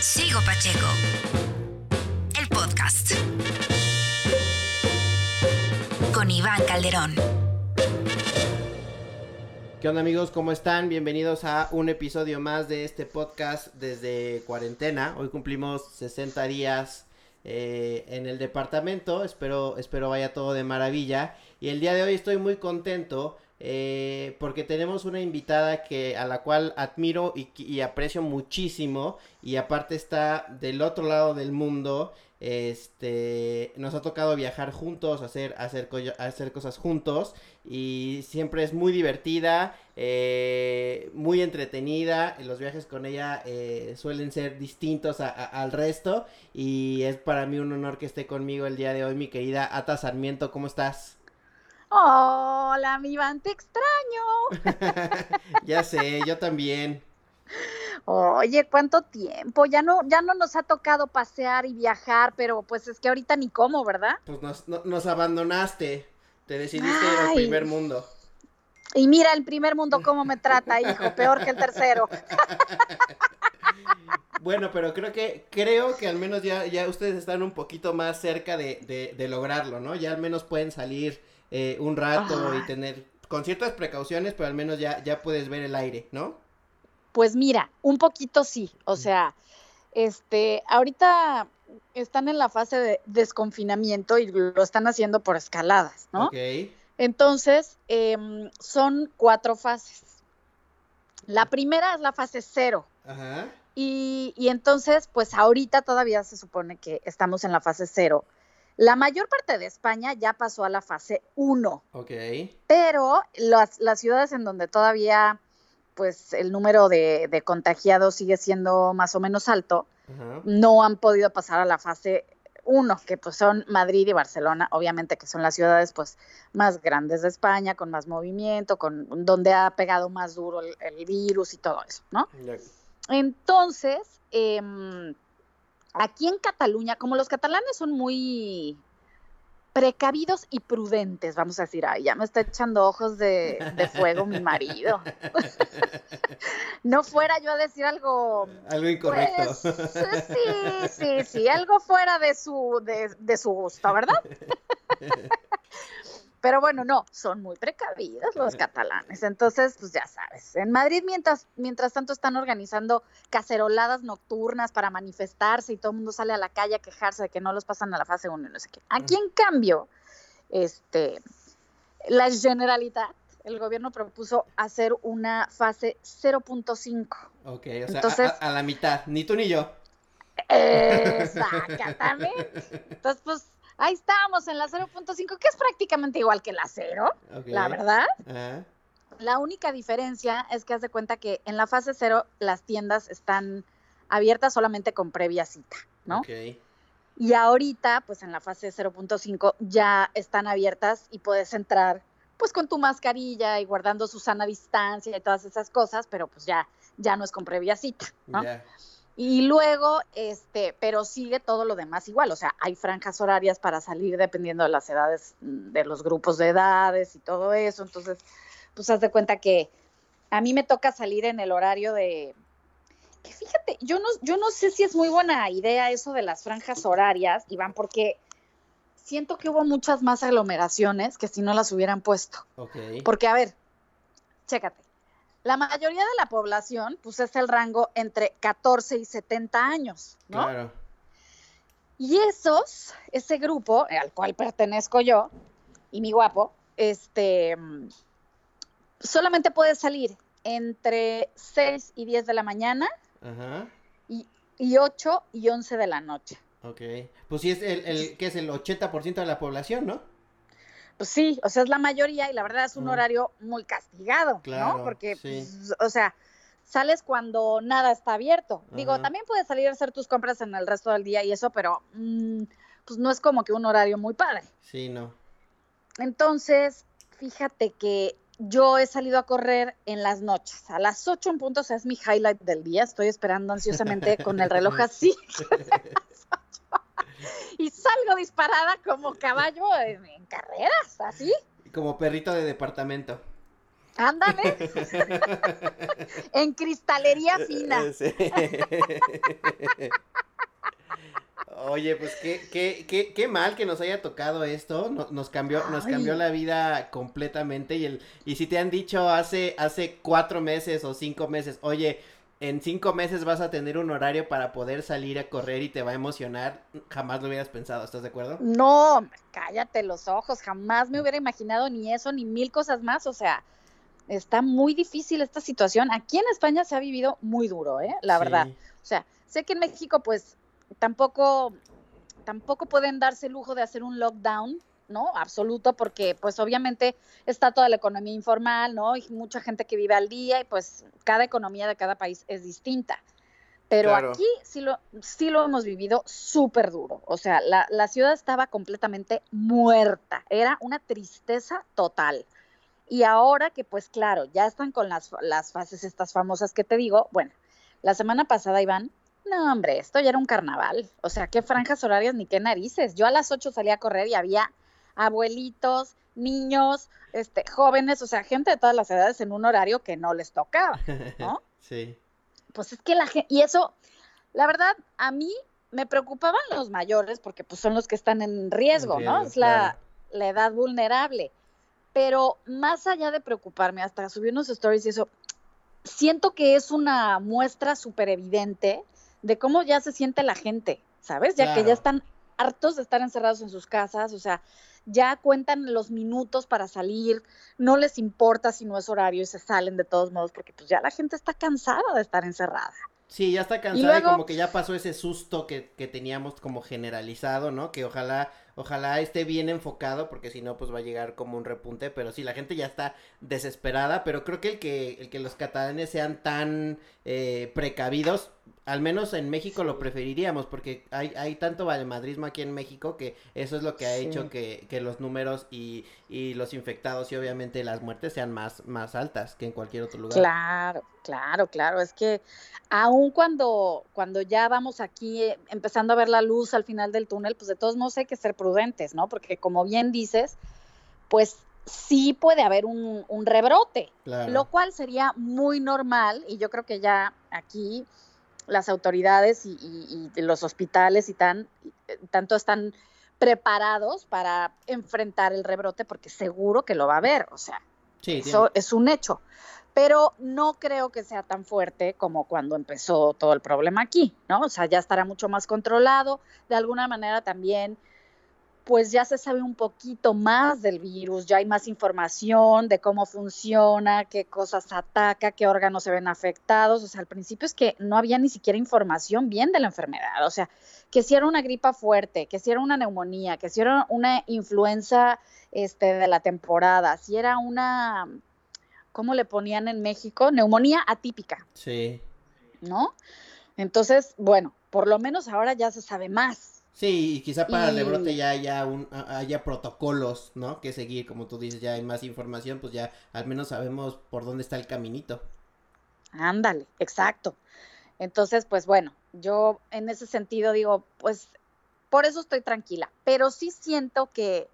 Sigo Pacheco. El podcast. Con Iván Calderón. ¿Qué onda amigos? ¿Cómo están? Bienvenidos a un episodio más de este podcast desde cuarentena. Hoy cumplimos 60 días eh, en el departamento. Espero, espero vaya todo de maravilla. Y el día de hoy estoy muy contento eh, porque tenemos una invitada que a la cual admiro y, aprecio muchísimo y aparte está del otro lado del mundo este nos ha tocado viajar juntos hacer hacer cosas juntos y siempre es muy divertida eh, muy entretenida los viajes con ella eh, suelen ser distintos al resto y es para mí un honor que esté conmigo el día de hoy mi querida Ata Sarmiento cómo estás Hola, mi Iván, te extraño. ya sé, yo también. Oye, ¿cuánto tiempo? Ya no, ya no nos ha tocado pasear y viajar, pero pues es que ahorita ni cómo, ¿verdad? Pues nos, no, nos abandonaste. Te decidiste Ay. ir al primer mundo. Y mira el primer mundo cómo me trata, hijo, peor que el tercero. Bueno, pero creo que, creo que al menos ya, ya ustedes están un poquito más cerca de, de, de lograrlo, ¿no? Ya al menos pueden salir eh, un rato y tener con ciertas precauciones, pero al menos ya, ya puedes ver el aire, ¿no? Pues mira, un poquito sí, o sea, este, ahorita están en la fase de desconfinamiento y lo están haciendo por escaladas, ¿no? Ok. Entonces, eh, son cuatro fases. La primera es la fase cero. Ajá. Y, y entonces, pues ahorita todavía se supone que estamos en la fase cero. La mayor parte de España ya pasó a la fase 1. Ok. Pero las, las, ciudades en donde todavía pues el número de, de, contagiados sigue siendo más o menos alto, uh -huh. no han podido pasar a la fase 1, que pues son Madrid y Barcelona, obviamente que son las ciudades pues más grandes de España, con más movimiento, con donde ha pegado más duro el, el virus y todo eso, ¿no? Yeah. Entonces, eh, aquí en Cataluña, como los catalanes son muy precavidos y prudentes, vamos a decir, ay, ya me está echando ojos de, de fuego mi marido. no fuera yo a decir algo... Algo incorrecto. Pues, sí, sí, sí, algo fuera de su, de, de su gusto, ¿verdad? Pero bueno, no, son muy precavidos los catalanes. Entonces, pues ya sabes, en Madrid mientras, mientras tanto están organizando caceroladas nocturnas para manifestarse y todo el mundo sale a la calle a quejarse de que no los pasan a la fase 1 y no sé qué. Aquí, en cambio, este, la Generalitat, el gobierno propuso hacer una fase 0.5. Ok, o sea, Entonces, a, a, la mitad, ni tú ni yo. Exactamente. Entonces, pues ahí estábamos en la 0.5, que es prácticamente igual que la 0, okay. la verdad. La única diferencia es que haz de cuenta que en la fase 0 las tiendas están abiertas solamente con previa cita, ¿no? Okay. Y ahorita, pues en la fase 0.5 ya están abiertas y puedes entrar pues con tu mascarilla y guardando su sana distancia y todas esas cosas, pero pues ya, ya no es con previa cita, ¿no? Yeah. Y luego, este, pero sigue todo lo demás igual, o sea, hay franjas horarias para salir dependiendo de las edades, mm, de los grupos de edades y todo eso, entonces, pues haz de cuenta que a mí me toca salir en el horario de, que fíjate, yo no, yo no sé si es muy buena idea eso de las franjas horarias, Iván, porque siento que hubo muchas más aglomeraciones que si no las hubieran puesto. Okay. Porque, a ver, chécate la mayoría de la población, pues es el rango entre 14 y 70 años, ¿no? Claro. Y esos, ese grupo al cual pertenezco yo y mi guapo, este, solamente puede salir entre 6 y 10 de la mañana Ajá. Y, y 8 y 11 de la noche. Ok. Pues sí es el, el que es el 80% de la población, ¿no? Pues sí, o sea, es la mayoría y la verdad es un horario muy castigado, claro, ¿no? Porque, sí. pues, o sea, sales cuando nada está abierto. Digo, también puedes salir a hacer tus compras en el resto del día y eso, pero mmm, pues no es como que un horario muy padre. Sí, no. Entonces, fíjate que yo he salido a correr en las noches. A las 8 en punto, o sea, es mi highlight del día. Estoy esperando ansiosamente con el reloj así. y salgo disparada como caballo en, en, carreras, así. Como perrito de departamento. Ándale. en cristalería fina. Oye, pues qué, qué, qué, qué mal que nos haya tocado esto, nos, cambió, nos cambió la vida completamente y el, y si te han dicho hace, hace cuatro meses o cinco meses, oye, en cinco meses vas a tener un horario para poder salir a correr y te va a emocionar, jamás lo hubieras pensado, ¿estás de acuerdo? No, cállate los ojos, jamás me hubiera imaginado ni eso, ni mil cosas más, o sea, está muy difícil esta situación. Aquí en España se ha vivido muy duro, ¿eh? La verdad. O sea, sé que en México, pues, tampoco, tampoco pueden darse el lujo de hacer un lockdown, ¿no? Absoluto, porque pues obviamente está toda la economía informal, ¿no? Y mucha gente que vive al día y pues cada economía de cada país es distinta. Pero aquí sí lo, sí lo hemos vivido súper duro. O sea, la, la, ciudad estaba completamente muerta. Era una tristeza total. Y ahora que pues claro, ya están con las, las fases estas famosas que te digo, bueno, la semana pasada, Iván, no, hombre, esto ya era un carnaval. O sea, qué franjas horarias ni qué narices. Yo a las 8 salía a correr y había abuelitos, niños, este, jóvenes, o sea, gente de todas las edades en un horario que no les tocaba, ¿no? sí. Pues es que la gente, y eso, la verdad, a mí me preocupaban los mayores porque pues son los que están en riesgo, ¿no? Es la, la edad vulnerable. Pero más allá de preocuparme, hasta subí unos stories y eso, siento que es una muestra súper evidente de cómo ya se siente la gente, ¿sabes? Ya que ya están hartos de estar encerrados en sus casas, o sea, ya cuentan los minutos para salir, no les importa si no es horario y se salen de todos modos, porque pues ya la gente está cansada de estar encerrada. Sí, ya está cansada y, como que ya pasó ese susto que, que teníamos como generalizado, ¿no? Que ojalá Ojalá esté bien enfocado, porque si no, pues va a llegar como un repunte. Pero sí, la gente ya está desesperada. Pero creo que el que, el que los catalanes sean tan eh, precavidos, al menos en México lo preferiríamos, porque hay, hay tanto valemadrismo aquí en México que eso es lo que ha hecho que, que los números y, y, los infectados y obviamente las muertes sean más, más altas que en cualquier otro lugar. Claro, claro, claro. Es que aun cuando, cuando ya vamos aquí eh, empezando a ver la luz al final del túnel, pues de todos modos hay que ser prudentes, ¿no? Porque como bien dices, pues sí puede haber un, rebrote, lo cual sería muy normal y yo creo que ya aquí las autoridades y, los hospitales y tan, tanto están preparados para enfrentar el rebrote porque seguro que lo va a haber, o sea, eso es un hecho pero no creo que sea tan fuerte como cuando empezó todo el problema aquí, ¿no? O sea, ya estará mucho más controlado, de alguna manera también, pues ya se sabe un poquito más del virus, ya hay más información de cómo funciona, qué cosas ataca, qué órganos se ven afectados, o sea, al principio es que no había ni siquiera información bien de la enfermedad, o sea, que si era una gripa fuerte, que si era una neumonía, que si era una influenza este, de la temporada, si era una ¿cómo le ponían en México? Neumonía atípica. Sí. ¿No? Entonces, bueno, por lo menos ahora ya se sabe más. Sí, y quizá para el rebrote ya haya, un, haya protocolos, ¿no? Que seguir, como tú dices, ya hay más información, pues ya al menos sabemos por dónde está el caminito. Ándale, exacto. Entonces, pues bueno, yo en ese sentido digo, pues por eso estoy tranquila, pero sí siento que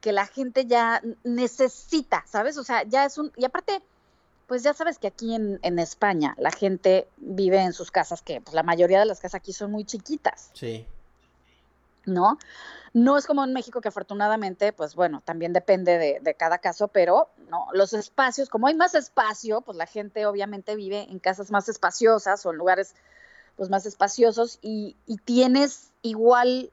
que la gente ya necesita, ¿sabes? O sea, ya es un... Y aparte, pues ya sabes que aquí en, en España la gente vive en sus casas, que pues la mayoría de las casas aquí son muy chiquitas. Sí. ¿No? No es como en México que afortunadamente, pues bueno, también depende de, de, cada caso, pero no, los espacios, como hay más espacio, pues la gente obviamente vive en casas más espaciosas o en lugares pues más espaciosos y, y tienes igual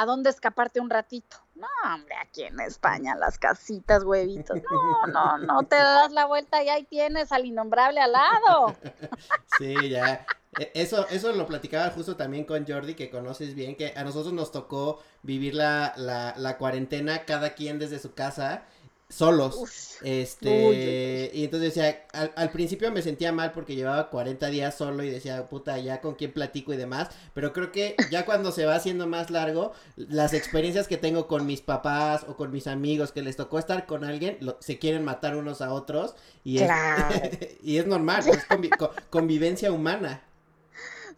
a dónde escaparte un ratito. No, hombre, aquí en España, las casitas, huevitos. No, no, no te das la vuelta y ahí tienes al innombrable al lado. Sí, ya. E, eso, eso lo platicaba justo también con Jordi, que conoces bien, que a nosotros nos tocó vivir la, la, la cuarentena cada quien desde su casa solos. este, y entonces decía, al, principio me sentía mal porque llevaba 40 días solo y decía, puta, ya con quién platico y demás, pero creo que ya cuando se va haciendo más largo, las experiencias que tengo con mis papás o con mis amigos que les tocó estar con alguien, se quieren matar unos a otros y, es, y es normal, es convivencia humana.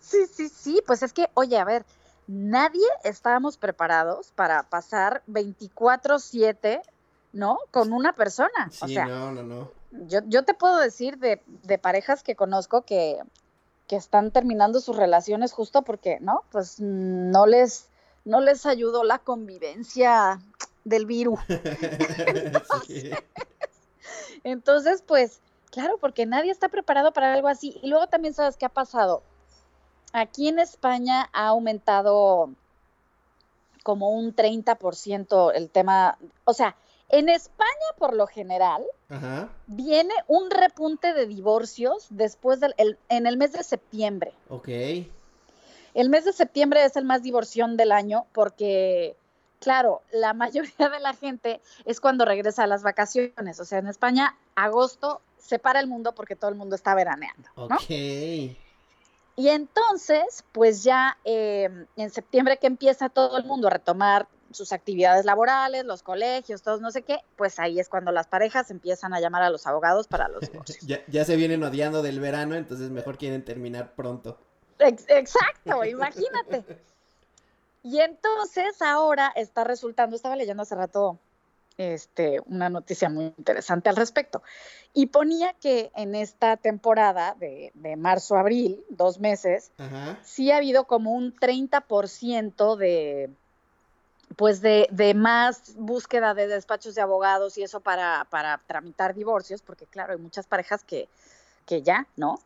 Sí, sí, sí, pues es que, oye, a ver, nadie estábamos preparados para pasar 24/7 ¿no? Con una persona. Sí, no, no, no. yo, yo te puedo decir de, de parejas que conozco que, que están terminando sus relaciones justo porque, ¿no? Pues no les, no les ayudó la convivencia del virus. entonces, entonces, pues, claro, porque nadie está preparado para algo así. Y luego también sabes qué ha pasado. Aquí en España ha aumentado como un 30% el tema, o sea, en España, por lo general, Ajá. viene un repunte de divorcios después del el- en el mes de septiembre. Ok. El mes de septiembre es el más divorción del año porque, claro, la mayoría de la gente es cuando regresa a las vacaciones. O sea, en España, agosto se para el mundo porque todo el mundo está veraneando. ¿no? Ok. Y entonces, pues ya eh, en septiembre que empieza todo el mundo a retomar sus actividades laborales, los colegios, todos no sé qué, pues ahí es cuando las parejas empiezan a llamar a los abogados para los divorcios. Ya, ya se vienen odiando del verano, entonces mejor quieren terminar pronto. Ex- Exacto, imagínate. Y entonces ahora está resultando, estaba leyendo hace rato este, una noticia muy interesante al respecto, y ponía que en esta temporada de, de marzo-abril, dos meses, Ajá. sí ha habido como un 30% de pues de, de más búsqueda de despachos de abogados y eso para, para tramitar divorcios, porque claro, hay muchas parejas que, que ya, ¿no?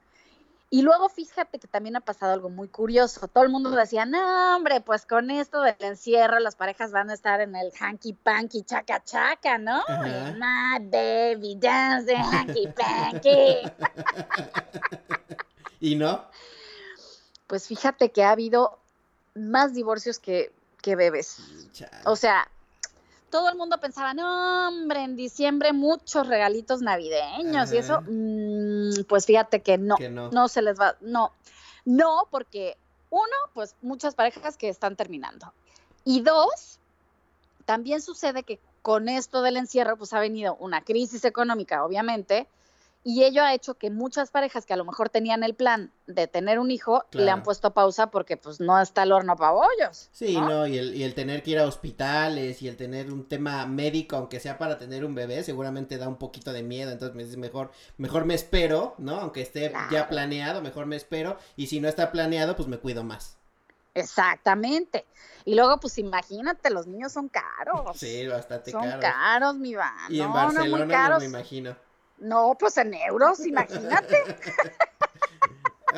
Y luego fíjate que también ha pasado algo muy curioso. Todo el mundo decía, no, hombre, pues con esto del encierro las parejas van a estar en el hanky panky chaca chaca, ¿no? My baby dance the hanky panky. ¿Y no? Pues fíjate que ha habido más divorcios que, que bebés. Chale. O sea, todo el mundo pensaba, no, hombre, en diciembre muchos regalitos navideños y eso. Mm, pues fíjate que no, Que no. no se les va, no, no, porque uno, pues muchas parejas que están terminando. Y dos, también sucede que con esto del encierro, pues ha venido una crisis económica, obviamente, y ello ha hecho que muchas parejas que a lo mejor tenían el plan de tener un hijo, le han puesto pausa porque pues no está el horno para bollos. Sí, ¿no? no, y el, y el tener que ir a hospitales y el tener un tema médico, aunque sea para tener un bebé, seguramente da un poquito de miedo, entonces me dices, mejor, mejor me espero, ¿no? Aunque esté ya planeado, mejor me espero, y si no está planeado, pues me cuido más. Exactamente. Y luego, pues imagínate, los niños son caros. Sí, bastante son caro. caros, mi van. Y en Barcelona no, muy no caros. me imagino. No, pues en euros, imagínate.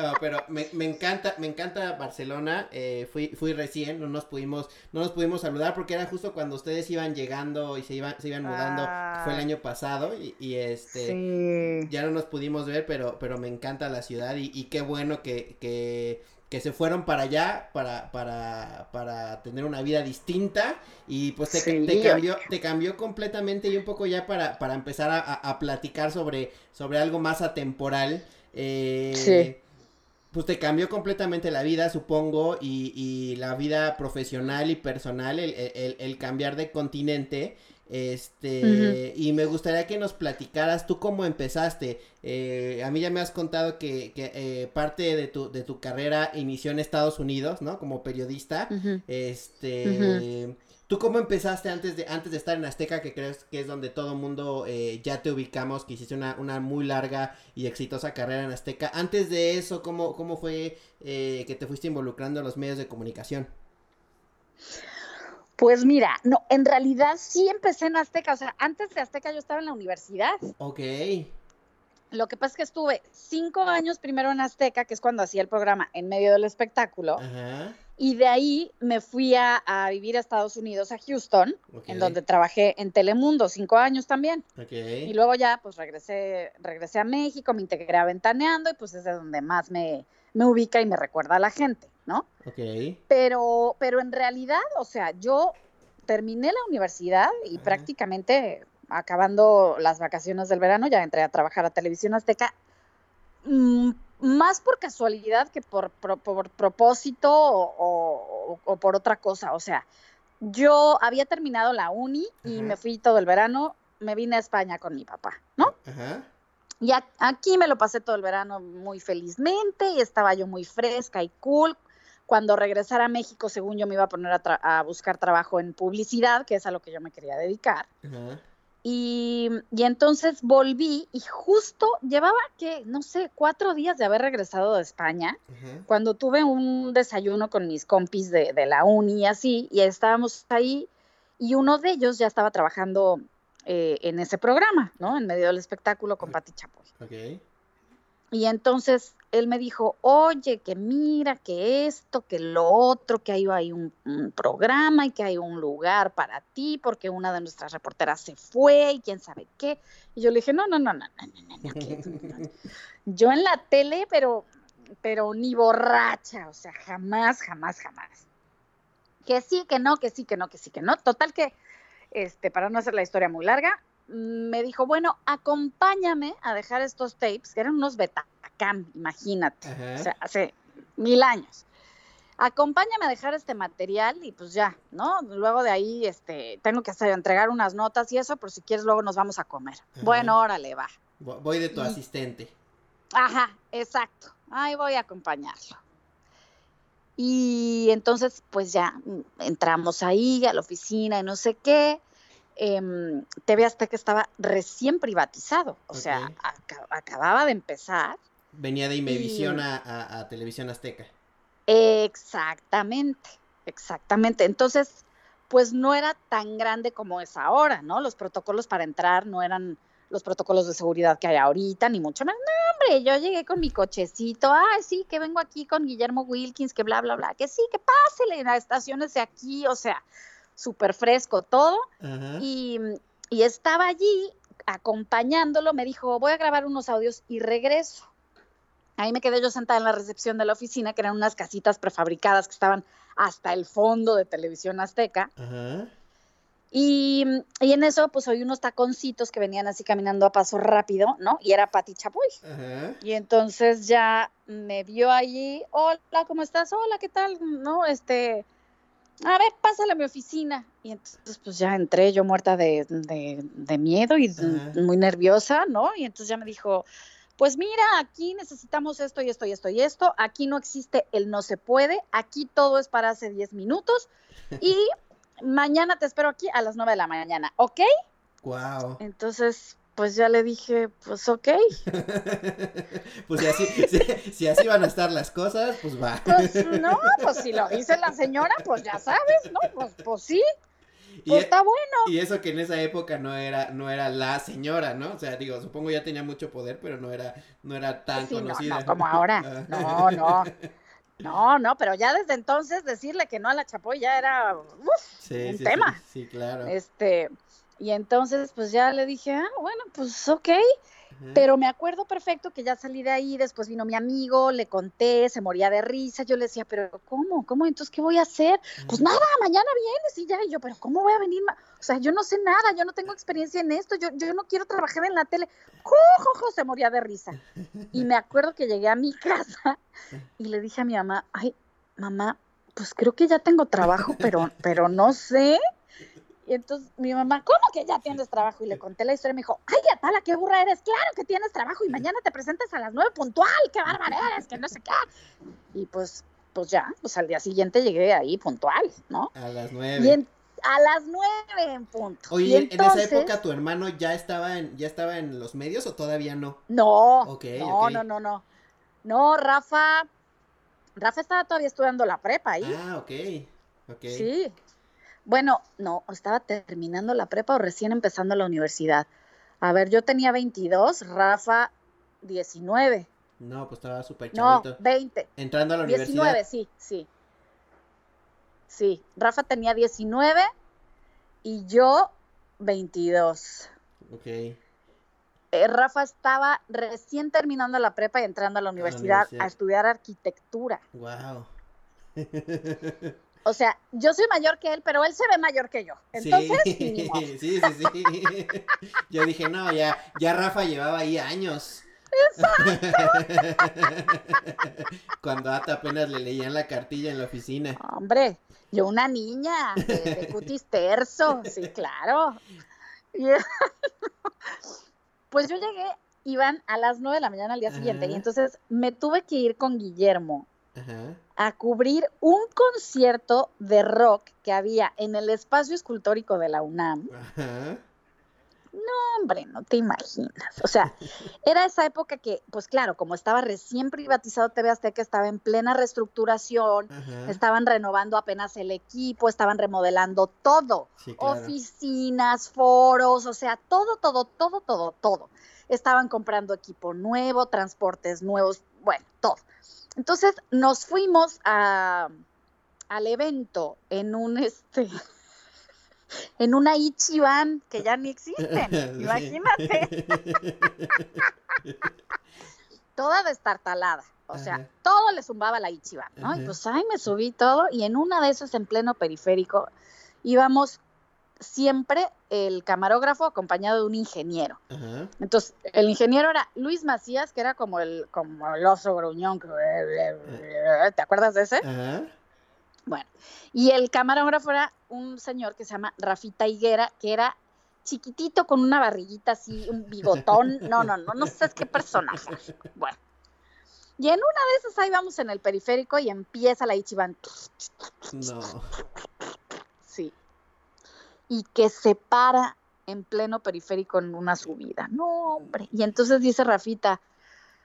Ah, pero me, me encanta, me encanta Barcelona. eh, fui, fui recién, no nos pudimos, no nos pudimos saludar porque era justo cuando ustedes iban llegando y se iban, se iban mudando. Fue el Ah. año pasado y, y este sí. ya no nos pudimos ver, pero, pero me encanta la ciudad y, y qué bueno que, que, que se fueron para allá para, para, para tener una vida distinta y pues te, Sí, te cambió, te cambió completamente y un poco ya para, para empezar a, a- a platicar sobre, sobre algo más atemporal. eh, Sí. Pues te cambió completamente la vida, supongo, y, y la vida profesional y personal, el, el- el cambiar de continente. Este, y me gustaría que nos platicaras tú cómo empezaste. Eh, a mí ya me has contado que, que eh, parte de tu, de tu carrera inició en Estados Unidos, ¿no? Como periodista. Este, ¿tú cómo empezaste antes de, antes de estar en Azteca, que crees que es donde todo mundo eh, ya te ubicamos, que hiciste una, una muy larga y exitosa carrera en Azteca? Antes de eso, ¿cómo, cómo fue que te fuiste involucrando en los medios de comunicación? Pues mira, no, en realidad sí empecé en Azteca, o sea, antes de Azteca yo estaba en la universidad. Ok. Lo que pasa es que estuve cinco años primero en Azteca, que es cuando hacía el programa en medio del espectáculo, Ajá. y de ahí me fui a, a vivir a Estados Unidos, a Houston, en donde trabajé en Telemundo cinco años también. Ok. Y luego ya, pues regresé, regresé a México, me integré a Ventaneando y pues es de donde más me, me ubica y me recuerda a la gente, ¿no? Ok. Pero, pero en realidad, o sea, yo terminé la universidad y Ajá. prácticamente acabando las vacaciones del verano ya entré a trabajar a Televisión Azteca, mm, más por casualidad que por, por- por propósito o, o- o por otra cosa. O sea, yo había terminado la uni y Ajá. me fui todo el verano, me vine a España con mi papá, ¿no? Ajá. Y aquí me lo pasé todo el verano muy felizmente y estaba yo muy fresca y cool. Cuando regresara a México, según yo me iba a poner a, tra- a buscar trabajo en publicidad, que es a lo que yo me quería dedicar. Ajá. Y, y entonces volví y justo llevaba que, no sé, cuatro días de haber regresado de España, Ajá. cuando tuve un desayuno con mis compis de, de la uni y así, y estábamos ahí, y uno de ellos ya estaba trabajando eh, en ese programa, ¿no? En medio del espectáculo con Pati Chapoy. Ok. Y entonces él me dijo, oye, que mira, que esto, que lo otro, que hay ahí un, un programa y que hay un lugar para ti, porque una de nuestras reporteras se fue y quién sabe qué. Y yo le dije, no, no, no, no, no, no, no, que- Yo en la tele, pero, pero ni borracha, o sea, jamás, jamás, jamás. Que sí, que no, que sí, que no, que sí, que no. Total que, este, para no hacer la historia muy larga, me dijo, bueno, acompáñame a dejar estos tapes, que eran unos Betacam, imagínate, Ajá. o sea, hace mil años. Acompáñame a dejar este material y pues ya, ¿no? Luego de ahí, este, tengo que hacer, entregar unas notas y eso, por si quieres luego nos vamos a comer. Ajá. Bueno, órale, va. Vo- Voy de tu Y- asistente. Ajá, exacto. Ahí voy a acompañarlo. Y entonces, pues ya mm, entramos ahí a la oficina y no sé qué. Em, TV Azteca estaba recién privatizado, o sea, acababa de empezar. Venía de Imevisión Y- a, a- a Televisión Azteca. Exactamente, exactamente. Entonces, pues no era tan grande como es ahora, ¿no? Los protocolos para entrar no eran los protocolos de seguridad que hay ahorita, ni mucho menos. No, hombre, yo llegué con mi cochecito, ay, sí, que vengo aquí con Guillermo Wilkins, que bla, bla, bla, que sí, que pásele, la estación es de aquí, o sea, súper fresco todo. Ajá. Y, y estaba allí acompañándolo, me dijo, voy a grabar unos audios y regreso. Ahí me quedé yo sentada en la recepción de la oficina, que eran unas casitas prefabricadas que estaban hasta el fondo de televisión azteca. Ajá. Y, y en eso, pues oí unos taconcitos que venían así caminando a paso rápido, ¿no? Y era Pati Chapoy. Ajá. Y entonces ya me vio allí, hola, ¿cómo estás? Hola, ¿qué tal? No, este, a ver, pásale a mi oficina. Y entonces pues ya entré yo muerta de, de- de miedo y muy nerviosa, ¿no? Y entonces ya me dijo, pues mira, aquí necesitamos esto y esto y esto y esto, aquí no existe el no se puede, aquí todo es para hace 10 minutos y mañana te espero aquí a las 9 de la mañana, ¿ok? Wow. Entonces, pues ya le dije, pues ok. pues si así, si, si así van a estar las cosas, pues va. Pues no, pues si lo dice la señora, pues ya sabes, ¿no? Pues, pues sí, Y, pues está bueno. y eso que en esa época no era, no era la señora, ¿no? O sea, digo, supongo ya tenía mucho poder, pero no era, no era tan Sí, no, conocida. no, como ahora. Ah. No, no. No, no, pero ya desde entonces decirle que no a la Chapoy ya era uf, Sí, un sí, tema. Sí, sí, claro. Este, y entonces pues ya le dije, ah, bueno, pues ok. Ajá. Pero me acuerdo perfecto que ya salí de ahí, después vino mi amigo, le conté, se moría de risa, yo le decía, pero ¿cómo? ¿Cómo? Entonces, ¿qué voy a hacer? Pues nada, mañana vienes y ya, y yo, pero ¿cómo voy a venir? O sea, yo no sé nada, yo no tengo experiencia en esto, yo, yo no quiero trabajar en la tele. ¡Jo, jo, jo! Se moría de risa. Y me acuerdo que llegué a mi casa y le dije a mi mamá, ay, mamá, pues creo que ya tengo trabajo, pero, pero no sé. Y entonces mi mamá, ¿cómo que ya tienes trabajo? Y le conté la historia y me dijo, ay, Atala, qué burra eres, claro que tienes trabajo y mañana te presentas a las nueve puntual, qué bárbara eres, que no sé qué. Y pues, pues ya, pues al día siguiente llegué ahí puntual, ¿no? A las Y nueve. en- a las nueve en punto. Oye, Y ¿en- ¿en esa época tu hermano ya estaba en, ya estaba en los medios o todavía no? No, Ok, no, no, no, no. No, Rafa, Rafa estaba todavía estudiando la prepa ahí. Ah, ok. Ok. Sí. Bueno, no, estaba terminando la prepa o recién empezando la universidad. A ver, yo tenía 22, Rafa 19. No, pues estaba súper No, chavito. 20. Entrando a la 19, universidad. sí, sí. Sí, Rafa tenía 19 y yo 22. Ok. Eh, Rafa estaba recién terminando la prepa y entrando a la universidad universidad. a estudiar arquitectura. Wow. O sea, yo soy mayor que él, pero él se ve mayor que yo. Entonces, sí. sí, sí, sí. Yo dije, no, ya, ya Rafa llevaba ahí años. Cuando Ata apenas le leían la cartilla en la oficina. Hombre, yo una niña de, de cutis terso, sí, claro. Pues yo llegué, iban a las 9 de la mañana al día siguiente, y entonces me tuve que ir con Guillermo Ajá. A cubrir un concierto de rock que había en el espacio escultórico de la UNAM, Ajá. No, hombre, no te imaginas. O sea, era esa época que, pues claro, como estaba recién privatizado TV Azteca, estaba en plena reestructuración, Ajá. estaban renovando apenas el equipo, estaban remodelando todo, Sí, claro. oficinas, foros, o sea, todo, todo, todo, todo, todo. Estaban comprando equipo nuevo, transportes nuevos, bueno, todo. Entonces nos fuimos a, al evento en un este en una Ichiban que ya ni existen, imagínate, toda destartalada. O sea, Ajá. todo le zumbaba la Ichiban, ¿no? Y pues ahí me subí todo y en una de esas en pleno periférico íbamos siempre el camarógrafo acompañado de un ingeniero. Entonces, el ingeniero era Luis Macías, que era como el, como el oso gruñón. ¿Te acuerdas de ese? Bueno, y el camarógrafo era un señor que se llama Rafita Higuera, que era chiquitito con una barriguita así, un bigotón. No, no, no, no sé qué personaje. Bueno. Y en una de esas ahí vamos en el periférico y empieza la Ichiban. No. Y que se para en pleno periférico en una subida. No, hombre. Y entonces dice Rafita,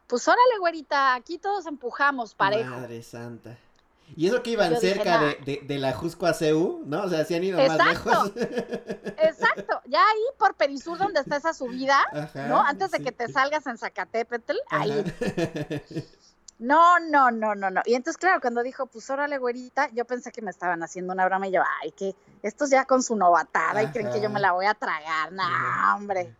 pues órale, güerita, aquí todos empujamos parejo. Madre santa. Y eso que iban Yo cerca de, de, de la Jusco a CEU, ¿no? O sea, sí han ido más lejos. Exacto, ya ahí por Perisur donde está esa subida, Ajá, ¿no? Antes de sí. que te salgas en Zacatepetl, ahí. No, no, no, no, no. Y entonces, claro, cuando dijo, pues órale, güerita, yo pensé que me estaban haciendo una broma y yo, ay, que estos ya con su novatada y creen que yo me la voy a tragar. No, Ajá. hombre.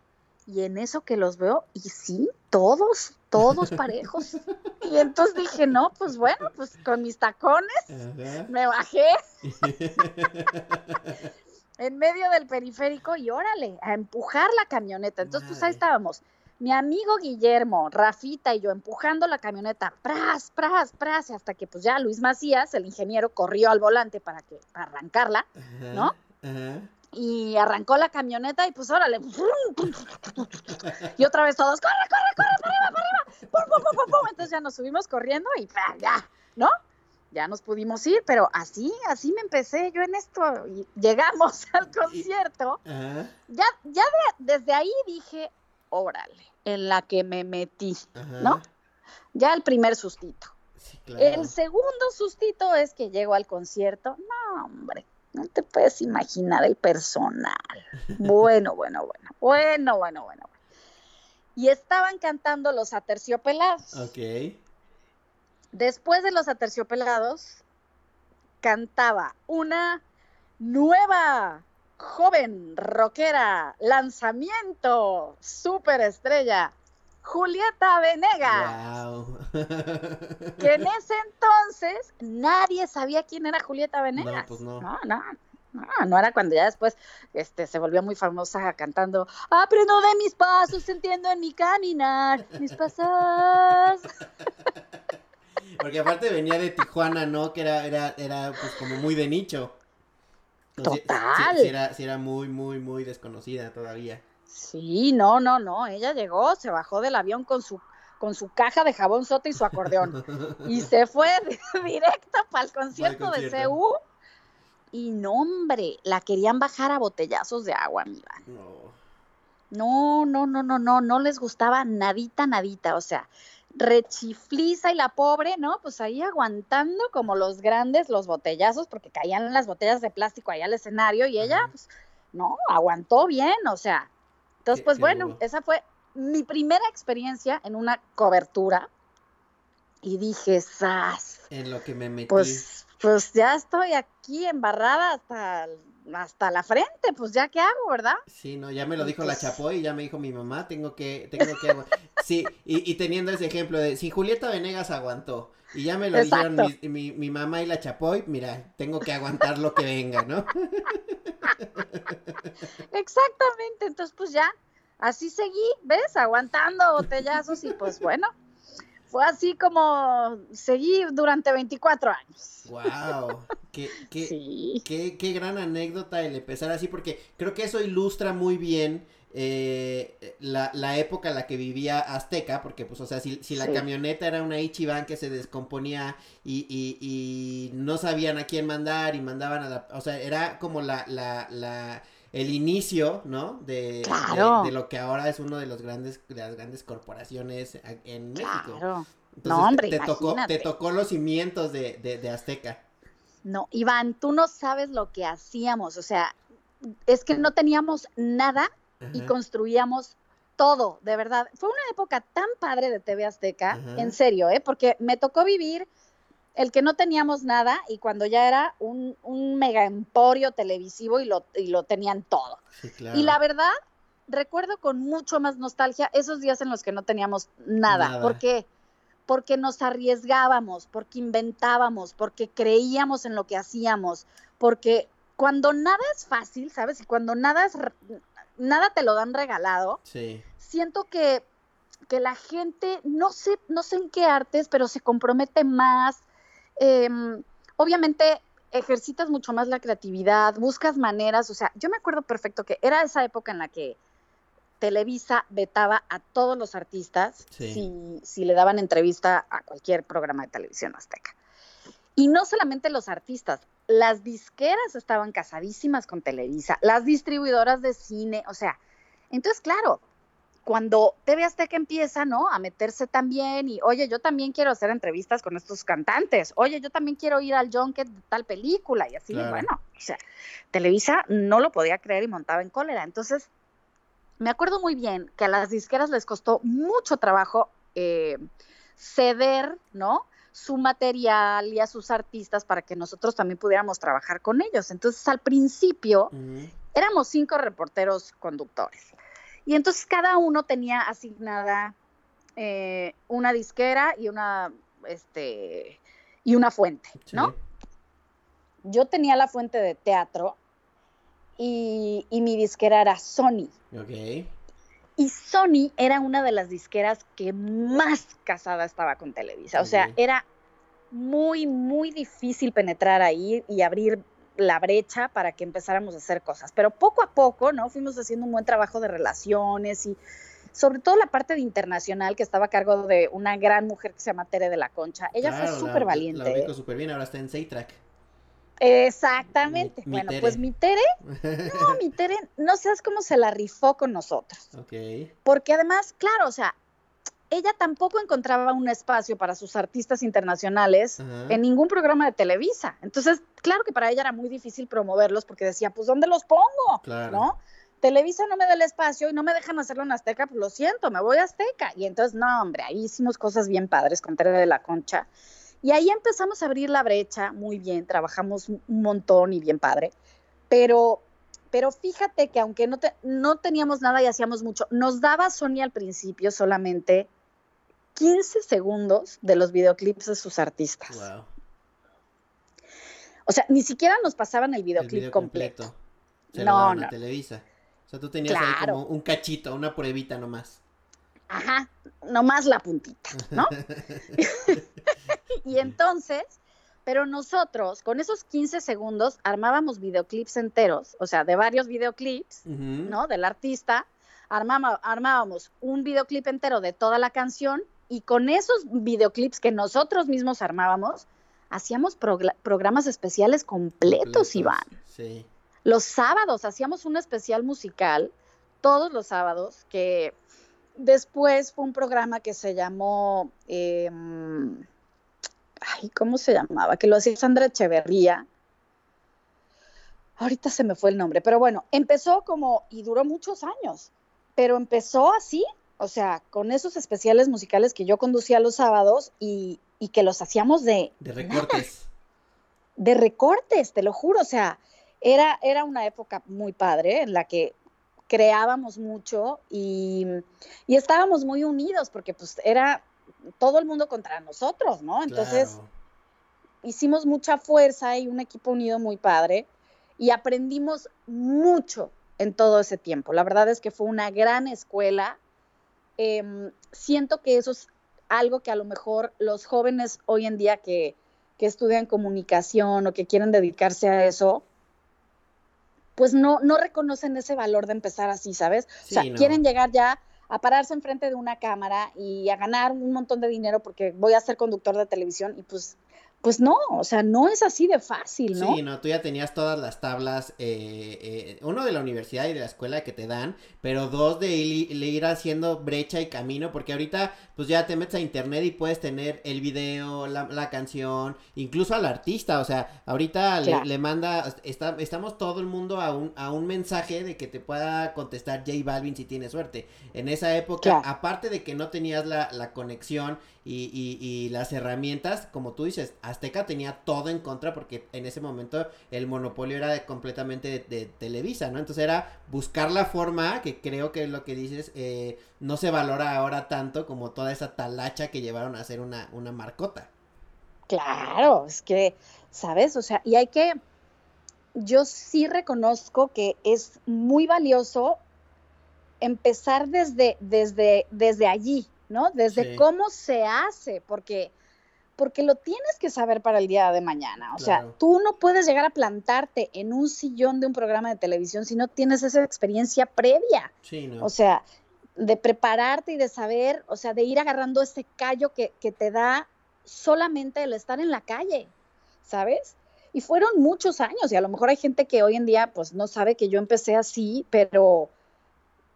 Y en eso que los veo, y sí, todos, todos parejos. Y entonces dije, no, pues bueno, pues con mis tacones Ajá. me bajé en medio del periférico y órale, a empujar la camioneta. Entonces, pues ahí estábamos. Mi amigo Guillermo, Rafita y yo empujando la camioneta, pras, pras, pras, hasta que pues ya Luis Macías, el ingeniero, corrió al volante para que para arrancarla Ajá. ¿No? Ajá. y arrancó la camioneta y pues órale. Y otra vez todos, corre, corre, corre, para arriba, para arriba. Pum, pum, pum, pum, pum. Entonces ya nos subimos corriendo y ya, ¿no? Ya nos pudimos ir, pero así, así me empecé yo en esto. Y llegamos al concierto. Ya, ya de- desde ahí dije, órale, en la que me metí, Ajá. ¿no? Ya el primer sustito. Sí, claro. El segundo sustito es que llego al concierto. No, hombre, no te puedes imaginar el personal. Bueno, bueno, bueno, bueno, bueno, bueno. Y estaban cantando los aterciopelados. Ok. Después de los aterciopelados, cantaba una nueva, joven, rockera, lanzamiento, superestrella, Julieta Venegas. Wow. que en ese entonces nadie sabía quién era Julieta Venegas. No, pues no. No, no, no, no era cuando ya después este, se volvió muy famosa cantando Aprendo de mis pasos, entiendo en mi caminar, mis pasos. Porque aparte venía de Tijuana, ¿no? Que era, era, era pues como muy de nicho. Total. Sí, sí era, sí era muy, muy, muy desconocida todavía. Sí, no, no, no, ella llegó, se bajó del avión con su con su caja de jabón sote y su acordeón y se fue directo para el concierto de. CU. Y no, hombre, la querían bajar a botellazos de agua, amiga. No. No, no, no, no, no, no les gustaba nadita, nadita, o sea, rechifliza y la pobre, ¿no? Pues ahí aguantando como los grandes los botellazos, porque caían las botellas de plástico ahí al escenario y ella, Ajá. pues, no, aguantó bien, o sea. Entonces, Qué- pues qué bueno, duro. esa fue mi primera experiencia en una cobertura y dije, ¡zas! En lo que me metí. Pues, pues ya estoy aquí embarrada hasta, hasta la frente, pues ya qué hago, ¿verdad? Sí, no, ya me lo dijo la Pues- Chapoy y ya me dijo mi mamá, tengo que, tengo que Sí, y, y teniendo ese ejemplo de si Julieta Venegas aguantó y ya me lo dijeron Exacto. mi, mi, mi mamá y la Chapoy, mira, tengo que aguantar lo que venga, ¿no? Exactamente, entonces pues ya, así seguí, ¿ves? Aguantando botellazos y pues bueno, fue así como seguí durante 24 años. Wow, qué, qué, Sí, qué, qué gran anécdota el empezar así, porque creo que eso ilustra muy bien eh, la, la época en la que vivía Azteca, porque pues, o sea, si, si la Sí. camioneta era una Ichiban que se descomponía y, y, y no sabían a quién mandar y mandaban a la, o sea, era como la, la, la, el inicio, ¿no? De, Claro. de, de lo que ahora es uno de los grandes, de las grandes corporaciones en México. Claro. Entonces, No, hombre, te tocó, te tocó los cimientos de, de, de Azteca. No, Iván, tú no sabes lo que hacíamos, o sea, es que no teníamos nada y construíamos todo, de verdad. Fue una época tan padre de TV Azteca, Ajá. en serio, ¿eh? Porque me tocó vivir el que no teníamos nada y cuando ya era un, un mega emporio televisivo y lo, y lo tenían todo. Sí, claro. Y la verdad, recuerdo con mucho más nostalgia esos días en los que no teníamos nada. Nada. ¿Por qué? Porque nos arriesgábamos, porque inventábamos, porque creíamos en lo que hacíamos, porque cuando nada es fácil, ¿sabes? Y cuando nada es nada te lo dan regalado, Sí, siento que, que la gente, no sé, no sé en qué artes, pero se compromete más. Em, obviamente ejercitas mucho más la creatividad, buscas maneras, o sea, yo me acuerdo perfecto que era esa época en la que Televisa vetaba a todos los artistas Sí. si, si le daban entrevista a cualquier programa de televisión azteca. Y no solamente los artistas, las disqueras estaban casadísimas con Televisa, las distribuidoras de cine, o sea, entonces claro, cuando TV Azteca empieza, ¿no? A meterse también y, oye, yo también quiero hacer entrevistas con estos cantantes, oye, yo también quiero ir al junket de tal película y así, Claro. bueno, o sea, Televisa no lo podía creer y montaba en cólera. Entonces, me acuerdo muy bien que a las disqueras les costó mucho trabajo eh, ceder, ¿no? Su material y a sus artistas para que nosotros también pudiéramos trabajar con ellos. Entonces, al principio, éramos cinco reporteros conductores. Y entonces cada uno tenía asignada eh, una disquera y una, este, y una fuente, ¿no? Sí. Yo tenía la fuente de teatro y, y mi disquera era Sony. Ok. Y Sony era una de las disqueras que más casada estaba con Televisa. O sea, era muy, muy difícil penetrar ahí y abrir la brecha para que empezáramos a hacer cosas. Pero poco a poco, ¿no? Fuimos haciendo un buen trabajo de relaciones y sobre todo la parte de internacional que estaba a cargo de una gran mujer que se llama Tere de la Concha. Ella Claro, fue la- súper La valiente. ubico ¿eh? súper bien, ahora está en Saytrack. Exactamente. Mi- mi bueno, Tere. pues mi Tere, no, mi Tere, no sabes cómo se la rifó con nosotros. ok. Porque además, claro, o sea, ella tampoco encontraba un espacio para sus artistas internacionales en ningún programa de Televisa. Entonces, claro que para ella era muy difícil promoverlos porque decía, pues, ¿dónde los pongo? Claro. ¿No? Televisa no me da el espacio y no me dejan hacerlo en Azteca, pues lo siento, me voy a Azteca. Y entonces, no, hombre, ahí hicimos cosas bien padres con Tere de la Concha. Y ahí empezamos a abrir la brecha, muy bien, trabajamos un montón y bien padre. Pero, pero fíjate que aunque no, te- no teníamos nada y hacíamos mucho, nos daba Sony al principio solamente 15 segundos de los videoclips de sus artistas. Wow. O sea, ni siquiera nos pasaban el El videoclip video completo. Se No, a no. Televisa. O sea, tú tenías ahí como un cachito, una pruebita nomás. Ajá, nomás la puntita, ¿no? y entonces, pero nosotros con esos 15 segundos armábamos videoclips enteros, o sea, de varios videoclips. ¿no? Del artista, armama- armábamos un videoclip entero de toda la canción y con esos videoclips que nosotros mismos armábamos, hacíamos progr- programas especiales completos, Completos, Iván. Sí. Los sábados hacíamos un especial musical, todos los sábados, que después fue un programa que se llamó, eh, ay, ¿cómo se llamaba? Que lo hacía Sandra Echeverría. Ahorita se me fue el nombre, pero bueno, empezó como, y duró muchos años, pero empezó así, o sea, con esos especiales musicales que yo conducía los sábados y, y que los hacíamos de, De recortes. de recortes, te lo juro, o sea, era, era una época muy padre en la que creábamos mucho y, y estábamos muy unidos porque pues era todo el mundo contra nosotros, ¿no? Entonces Claro. hicimos mucha fuerza y un equipo unido muy padre y aprendimos mucho en todo ese tiempo. La verdad es que fue una gran escuela. Em, siento que eso es algo que a lo mejor los jóvenes hoy en día que, que estudian comunicación o que quieren dedicarse a eso, pues no, no reconocen ese valor de empezar así, ¿sabes? O sea, no. quieren llegar ya a pararse enfrente de una cámara y a ganar un montón de dinero porque voy a ser conductor de televisión y pues pues no, o sea, no es así de fácil, ¿no? Sí, no, tú ya tenías todas las tablas, eh, eh, uno de la universidad y de la escuela que te dan, pero dos de ir, haciendo brecha y camino, porque ahorita pues ya te metes a internet y puedes tener el video, la, canción, incluso al artista, o sea, ahorita le, manda, está, estamos todo el mundo a un, a un mensaje de que te pueda contestar J Balvin si tiene suerte. En esa época, aparte de que no tenías la, la conexión y, y, y, las herramientas, como tú dices, Azteca tenía todo en contra porque en ese momento el monopolio era completamente de, Televisa, ¿no? Entonces era buscar la forma, que creo que es lo que dices, eh, no se valora ahora tanto como toda esa talacha que llevaron a hacer una, una marcota. Claro, es que, ¿sabes? O sea, y hay que, yo sí reconozco que es muy valioso empezar desde, desde, desde allí, ¿no? Desde cómo se hace, porque, porque lo tienes que saber para el día de mañana. O sea, tú no puedes llegar a plantarte en un sillón de un programa de televisión si no tienes esa experiencia previa. O sea, de prepararte y de saber, o sea, de ir agarrando ese callo que, que te da solamente el estar en la calle, ¿sabes? Y fueron muchos años, y a lo mejor hay gente que hoy en día pues no sabe que yo empecé así, pero,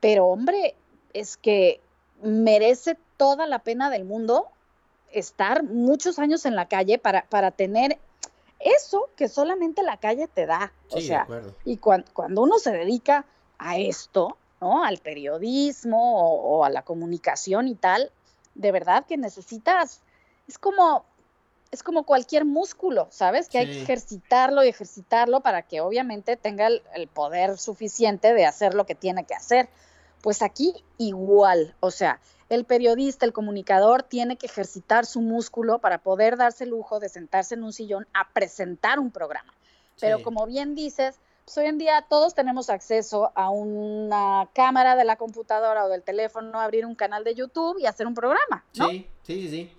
pero hombre, es que merece toda la pena del mundo estar muchos años en la calle para, para tener eso que solamente la calle te da. o sea, y cuando uno se dedica a esto, ¿no? Al periodismo o, a la comunicación y tal, de verdad que necesitas, es como, es como cualquier músculo, ¿sabes? Que hay que ejercitarlo y ejercitarlo para que obviamente tenga el poder suficiente de hacer lo que tiene que hacer. Pues aquí igual, o sea, el periodista, el comunicador tiene que ejercitar su músculo para poder darse el lujo de sentarse en un sillón a presentar un programa. Pero como bien dices, pues hoy en día todos tenemos acceso a una cámara de la computadora o del teléfono, abrir un canal de YouTube y hacer un programa. Sí, sí, sí,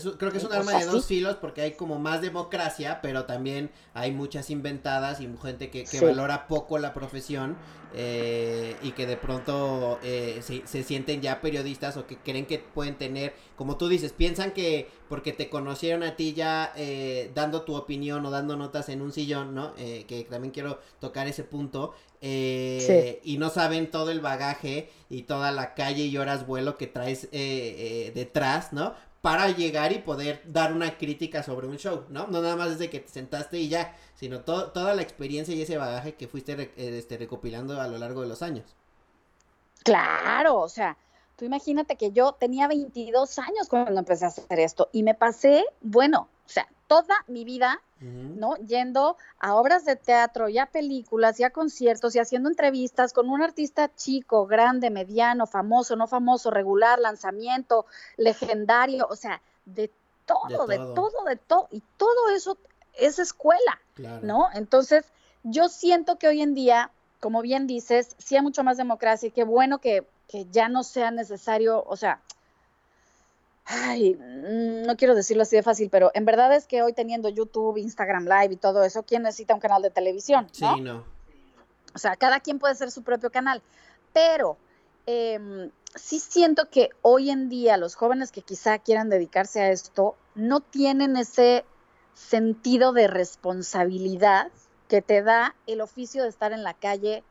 sí creo que es un arma de dos filos porque hay como más democracia, pero también hay muchas inventadas y gente que, valora poco la profesión eh, y que de pronto eh, se, sienten ya periodistas o que creen que pueden tener, como tú dices, piensan que porque te conocieron a ti ya eh, dando tu opinión o dando notas en un sillón, ¿no? que también quiero tocar ese punto. Y no saben todo el bagaje y toda la calle y horas vuelo que traes detrás, ¿no? Para llegar y poder dar una crítica sobre un show, ¿no? No nada más desde que te sentaste y ya, sino toda la experiencia y ese bagaje que fuiste eh, este, recopilando a lo largo de los años. Claro, o sea, tú imagínate que yo tenía 22 años cuando empecé a hacer esto y me pasé, bueno, sea, toda mi vida, ¿no? Yendo a obras de teatro y a películas y a conciertos y haciendo entrevistas con un artista chico, grande, mediano, famoso, no famoso, regular, lanzamiento, legendario, o sea, de todo, de todo, de todo, y todo eso es escuela, ¿no? Entonces, yo siento que hoy en día, como bien dices, sí hay mucho más democracia y qué bueno que, que ya no sea necesario, o sea, ay, mm, no quiero decirlo así de fácil, pero en verdad es que hoy teniendo YouTube, Instagram Live y todo eso, ¿quién necesita un canal de televisión? Sí, no. O sea, cada quien puede ser su propio canal, pero em, sí siento que hoy en día los jóvenes que quizá quieran dedicarse a esto no tienen ese sentido de responsabilidad que te da el oficio de estar en la calle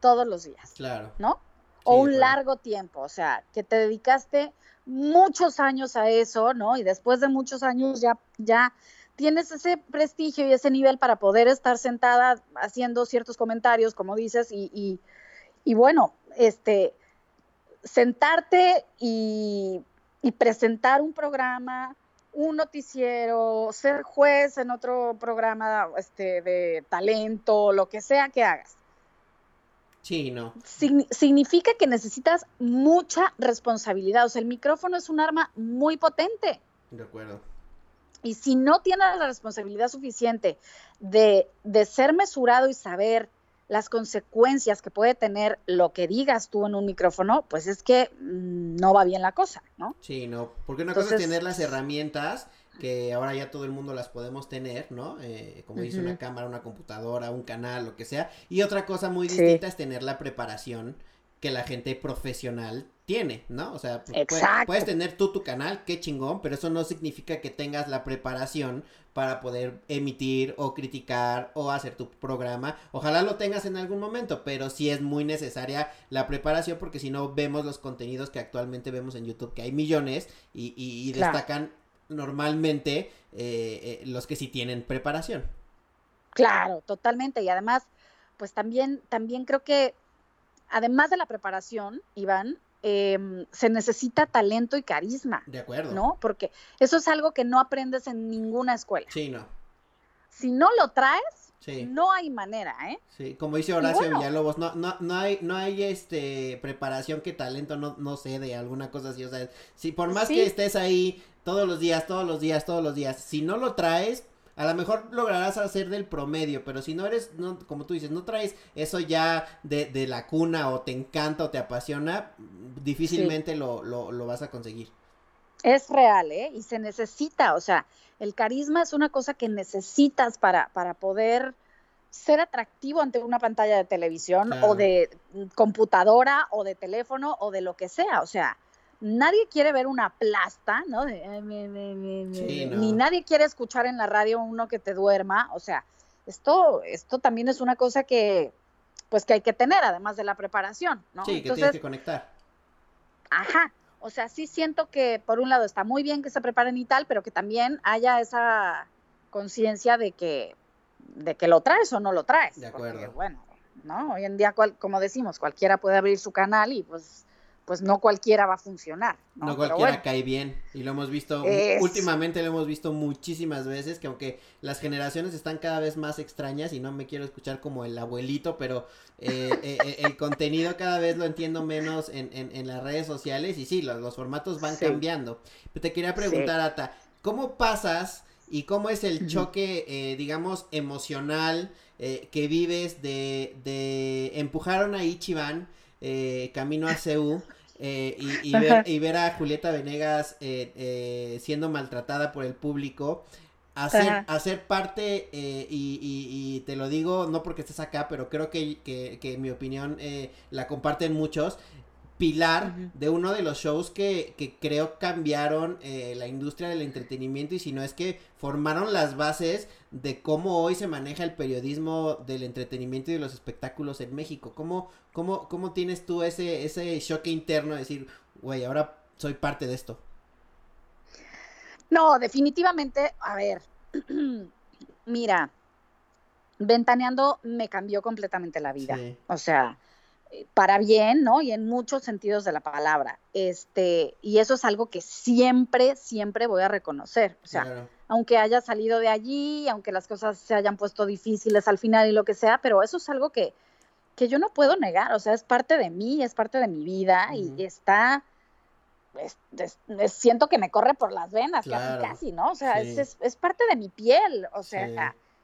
todos los días. Claro. ¿No? O un largo tiempo, o sea, que te dedicaste muchos años a eso, ¿no? Y después de muchos años ya, ya tienes ese prestigio y ese nivel para poder estar sentada haciendo ciertos comentarios, como dices, y, y, y bueno, este, sentarte y, y, presentar un programa, un noticiero, ser juez en otro programa este, de talento, lo que sea que hagas. Sí, no. significa que necesitas mucha responsabilidad. O sea, el micrófono es un arma muy potente. De acuerdo. Y si no tienes la responsabilidad suficiente de, de ser mesurado y saber las consecuencias que puede tener lo que digas tú en un micrófono, pues es que mm, no va bien la cosa, ¿no? Sí, no, porque una cosa es tener las herramientas que ahora ya todo el mundo las podemos tener, ¿no? Eh, como dice una cámara, una computadora, un canal, lo que sea. Y otra cosa muy distinta es tener la preparación que la gente profesional tiene, ¿no? O sea, pu- puedes, tener tú tu canal, qué chingón, pero eso no significa que tengas la preparación para poder emitir o criticar o hacer tu programa. Ojalá lo tengas en algún momento, pero sí es muy necesaria la preparación porque si no vemos los contenidos que actualmente vemos en YouTube, que hay millones y, y- y Claro. Normalmente eh, eh, los que sí tienen preparación. Claro, totalmente. Y además, pues también, también creo que, además de la preparación, Iván, em, se necesita talento y carisma, De acuerdo. ¿no? Porque eso es algo que no aprendes en ninguna escuela. Sí, no. Si no lo traes, Sí. no hay manera, ¿eh? Sí, como dice Horacio bueno. Villalobos, no, no, no hay, no hay este preparación que talento no, no cede, alguna cosa así, o sea, si por más Sí. que estés ahí todos los días, todos los días, todos los días, si no lo traes, a lo mejor lograrás hacer del promedio, pero si no eres, no, como tú dices, no traes eso ya de, de la cuna o te encanta o te apasiona, difícilmente lo, lo, lo vas a conseguir. Es real, ¿eh? Y se necesita, o sea, el carisma es una cosa que necesitas para, para poder ser atractivo ante una pantalla de televisión Claro. o de computadora o de teléfono o de lo que sea. O sea, nadie quiere ver una plasta, ¿no? De, "Ay, me, me, me, me", Sí, no. Ni nadie quiere escuchar en la radio uno que te duerma. O sea, esto, esto también es una cosa que, pues que hay que tener, además de la preparación, ¿no? Sí, que Entonces, tienes que conectar. Ajá, o sea, sí siento que por un lado está muy bien que se preparen y tal, pero que también haya esa conciencia de que, de que lo traes o no lo traes. De porque, acuerdo. bueno, ¿no? Hoy en día, cual- como decimos, cualquiera puede abrir su canal y pues, pues no cualquiera va a funcionar. No, cualquiera bueno, cae bien. Y lo hemos visto, Es- últimamente lo hemos visto muchísimas veces, que aunque las generaciones están cada vez más extrañas, y no me quiero escuchar como el abuelito, pero eh, eh, eh, el contenido cada vez lo entiendo menos en, en, en las redes sociales, y sí, los, los formatos van Sí. cambiando. Pero te quería preguntar, Ata, ¿cómo pasas y cómo es el choque, eh, digamos, emocional eh, que vives de, de empujaron a Ichiban eh, camino a Seúl? Eh, y, y ver, y ver a Julieta Venegas eh, eh, siendo maltratada por el público, hacer, hacer parte, eh, y, y- te lo digo no porque estés acá, pero creo que, que, que mi opinión eh, la comparten muchos, pilar de uno de los shows que, que creo cambiaron eh, la industria del entretenimiento y si no es que formaron las bases de cómo hoy se maneja el periodismo del entretenimiento y de los espectáculos en México. ¿Cómo, cómo, cómo tienes tú ese, ese choque interno de decir, güey, ahora soy parte de esto? No, definitivamente, a ver, mira, ventaneando me cambió completamente la vida. Sí. O sea, para bien, ¿no? Y en muchos sentidos de la palabra. Este, y eso es algo que siempre, siempre voy a reconocer. O sea, Claro. aunque haya salido de allí, aunque las cosas se hayan puesto difíciles al final y lo que sea, pero eso es algo que, que yo no puedo negar. O sea, es parte de mí, es parte de mi vida y está. es- es- es- siento que me corre por las venas, Claro. casi, casi, ¿no? O sea, Sí. es, parte de mi piel, o sea,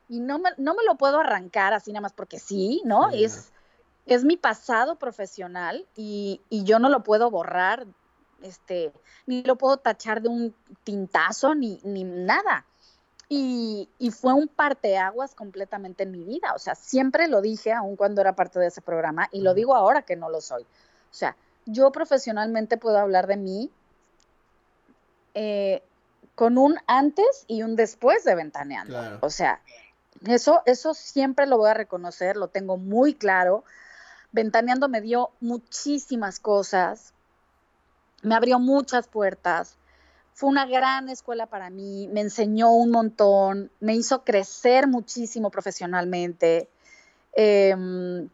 Sí. y no me, no me lo puedo arrancar así nada más porque sí, ¿no? Sí, Es, es mi pasado profesional y, y yo no lo puedo borrar, este, ni lo puedo tachar de un tintazo, ni, ni nada. Y, y fue un parteaguas completamente en mi vida. O sea, siempre lo dije, aun cuando era parte de ese programa, y lo digo ahora que no lo soy. O sea, yo profesionalmente puedo hablar de mí eh, con un antes y un después de Ventaneando. Claro. O sea, eso, eso siempre lo voy a reconocer, lo tengo muy claro. Ventaneando me dio muchísimas cosas, me abrió muchas puertas, fue una gran escuela para mí, me enseñó un montón, me hizo crecer muchísimo profesionalmente. Em,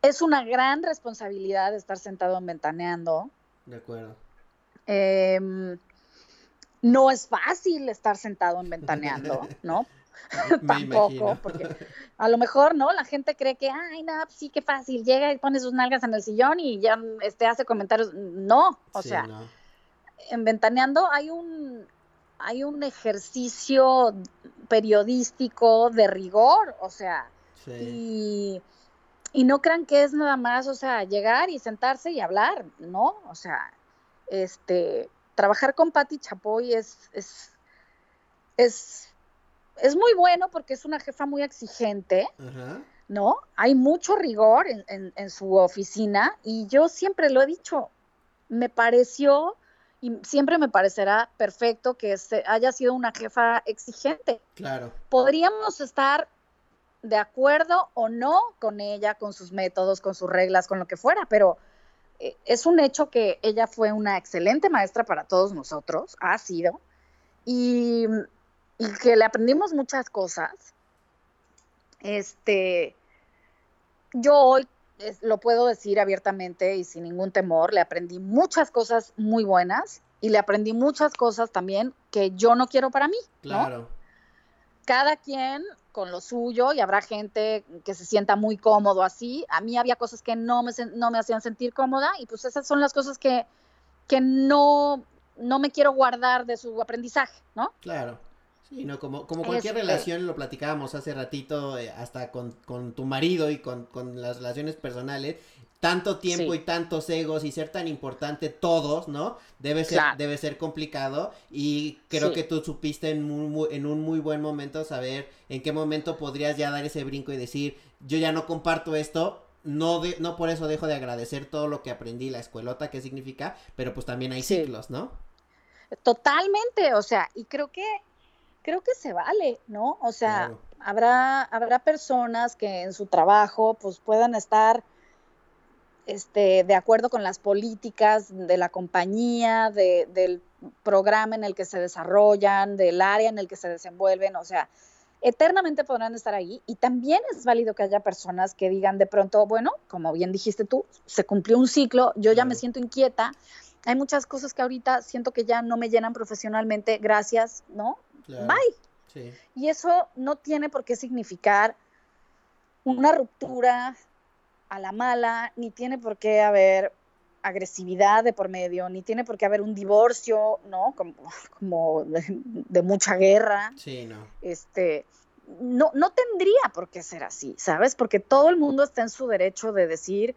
es una gran responsabilidad estar sentado en Ventaneando. De acuerdo. Em, no es fácil estar sentado en Ventaneando, ¿no? Tampoco, imagino. porque a lo mejor, ¿no? La gente cree que, ay, no, pues sí, qué fácil, llega y pone sus nalgas en el sillón y ya este, hace comentarios. No, o Sí, sea, no. en Ventaneando hay un, hay un ejercicio periodístico de rigor, o sea, Sí. y, y no crean que es nada más, o sea, llegar y sentarse y hablar, ¿no? O sea, este, trabajar con Patti Chapoy es, es, es, es muy bueno porque es una jefa muy exigente, Ajá. ¿no? Hay mucho rigor en, su oficina y yo siempre lo he dicho, me pareció y siempre me parecerá perfecto que haya sido una jefa exigente. Claro. Podríamos estar de acuerdo o no con ella, con sus métodos, con sus reglas, con lo que fuera, pero eh, es un hecho que ella fue una excelente maestra para todos nosotros, ha sido, y, y que le aprendimos muchas cosas este, yo hoy lo puedo decir abiertamente y sin ningún temor, le aprendí muchas cosas muy buenas y le aprendí muchas cosas también que yo no quiero para mí. Claro. Cada quien con lo suyo y habrá gente que se sienta muy cómodo así. A mí había cosas que no me, no me hacían sentir cómoda y pues esas son las cosas que, que no, no me quiero guardar de su aprendizaje, ¿no? Claro. Sí, no, como, como cualquier relación, lo platicábamos hace ratito, eh, hasta con, tu marido y con, las relaciones personales, tanto tiempo y tantos egos y ser tan importante todos, ¿no? Debe ser, debe ser complicado y creo que tú supiste en, en un muy buen momento saber en qué momento podrías ya dar ese brinco y decir, yo ya no comparto esto, no, de, no por eso dejo de agradecer todo lo que aprendí, la escuelota, qué significa, pero pues también hay ciclos, ¿no? Totalmente, o sea, y creo que creo que se vale, ¿no? O sea, habrá, habrá personas que en su trabajo pues puedan estar este, de acuerdo con las políticas de la compañía, del programa en el que se desarrollan, del área en el que se desenvuelven, o sea, eternamente podrán estar ahí y también es válido que haya personas que digan de pronto, bueno, como bien dijiste tú, se cumplió un ciclo, yo ya me siento inquieta, hay muchas cosas que ahorita siento que ya no me llenan profesionalmente, gracias, ¿no? Bye. Y eso no tiene por qué significar una ruptura a la mala, ni tiene por qué haber agresividad de por medio, ni tiene por qué haber un divorcio, ¿no? Como, como de, mucha guerra. Sí, no. Este, no, no tendría por qué ser así, ¿sabes? Porque todo el mundo está en su derecho de decir,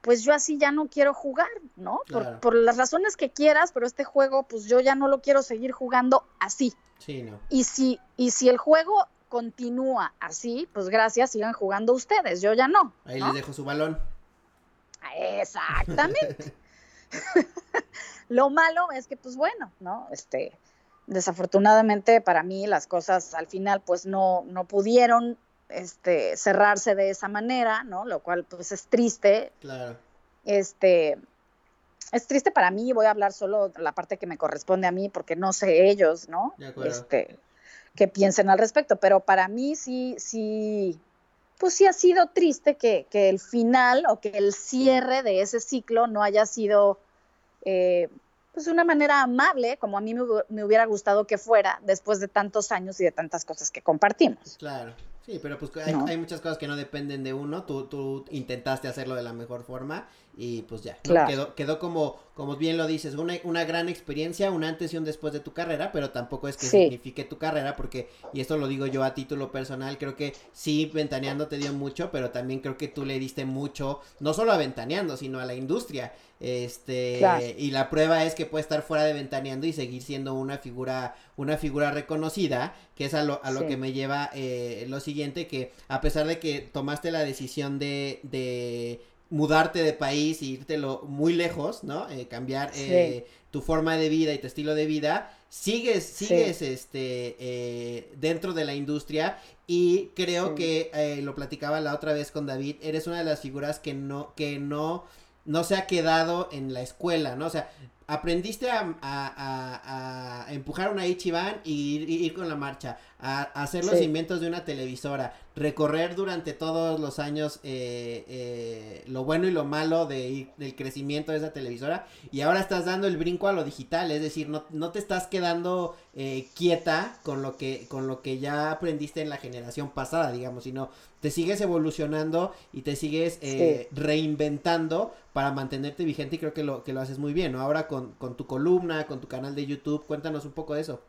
pues yo así ya no quiero jugar, ¿no? Por, por, las razones que quieras, pero este juego, pues yo ya no lo quiero seguir jugando así. Sí, no. Y si, y si el juego continúa así, pues gracias, sigan jugando ustedes, yo ya no. Ahí les dejo su balón. Exactamente. lo malo es que, pues bueno, ¿no? Este, desafortunadamente para mí las cosas al final, pues no, no pudieron este, cerrarse de esa manera, ¿no? Lo cual pues es triste. Claro. Este, es triste para mí, voy a hablar solo la parte que me corresponde a mí porque no sé ellos, ¿no? Este, que piensen al respecto, pero para mí sí, sí, pues sí ha sido triste que, que el final o que el cierre de ese ciclo no haya sido eh, pues de una manera amable, como a mí me, me, hubiera gustado que fuera después de tantos años y de tantas cosas que compartimos. Claro. Sí, pero pues hay, muchas cosas que no dependen de uno, tú, tú intentaste hacerlo de la mejor forma y pues ya, quedó, quedó como, como bien lo dices, una, una gran experiencia, un antes y un después de tu carrera, pero tampoco es que signifique tu carrera, porque, y esto lo digo yo a título personal, creo que sí, Ventaneando te dio mucho, pero también creo que tú le diste mucho, no solo a Ventaneando, sino a la industria. Este, y la prueba es que puede estar fuera de Ventaneando y seguir siendo una figura, una figura reconocida, que es a lo, a lo que me lleva eh, lo siguiente, que a pesar de que tomaste la decisión de, de mudarte de país e irtelo muy lejos, ¿no? Eh, cambiar eh, tu forma de vida y tu estilo de vida, sigues, sigues, este, eh, dentro de la industria y creo que lo platicaba la otra vez con David, eres una de las figuras que no, que no no se ha quedado en la escuela, ¿no? O sea, aprendiste a, a, a, empujar una Ichiban y ir, con la marcha, a, hacer los inventos de una televisora, recorrer durante todos los años eh, eh, lo bueno y lo malo de, del crecimiento de esa televisora y ahora estás dando el brinco a lo digital, es decir, no, no te estás quedando eh, quieta con lo, que, con lo que ya aprendiste en la generación pasada, digamos, sino te sigues evolucionando y te sigues reinventando para mantenerte vigente y creo que lo, que lo haces muy bien, ¿no? Ahora con, con tu columna, con tu canal de YouTube, cuéntanos un poco de eso.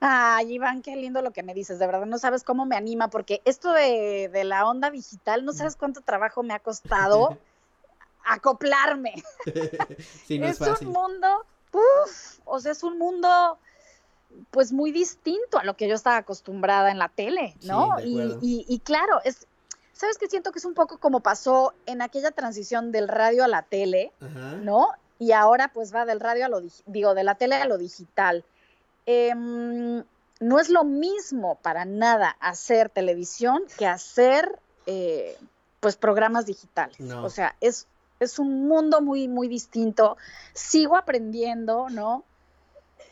Ay, Iván, qué lindo lo que me dices, de verdad, no sabes cómo me anima, porque esto de, la onda digital, no sabes cuánto trabajo me ha costado acoplarme. sí, no es, es un mundo, uff, o sea, es un mundo pues muy distinto a lo que yo estaba acostumbrada en la tele, ¿no? y, y, claro, es, ¿sabes qué siento que es un poco como pasó en aquella transición del radio a la tele, ¿no? Y ahora pues va del radio a lo, digo, de la tele a lo digital. Em, no es lo mismo para nada hacer televisión que hacer eh, pues programas digitales. O sea, es, es un mundo muy, muy distinto. Sigo aprendiendo, ¿no?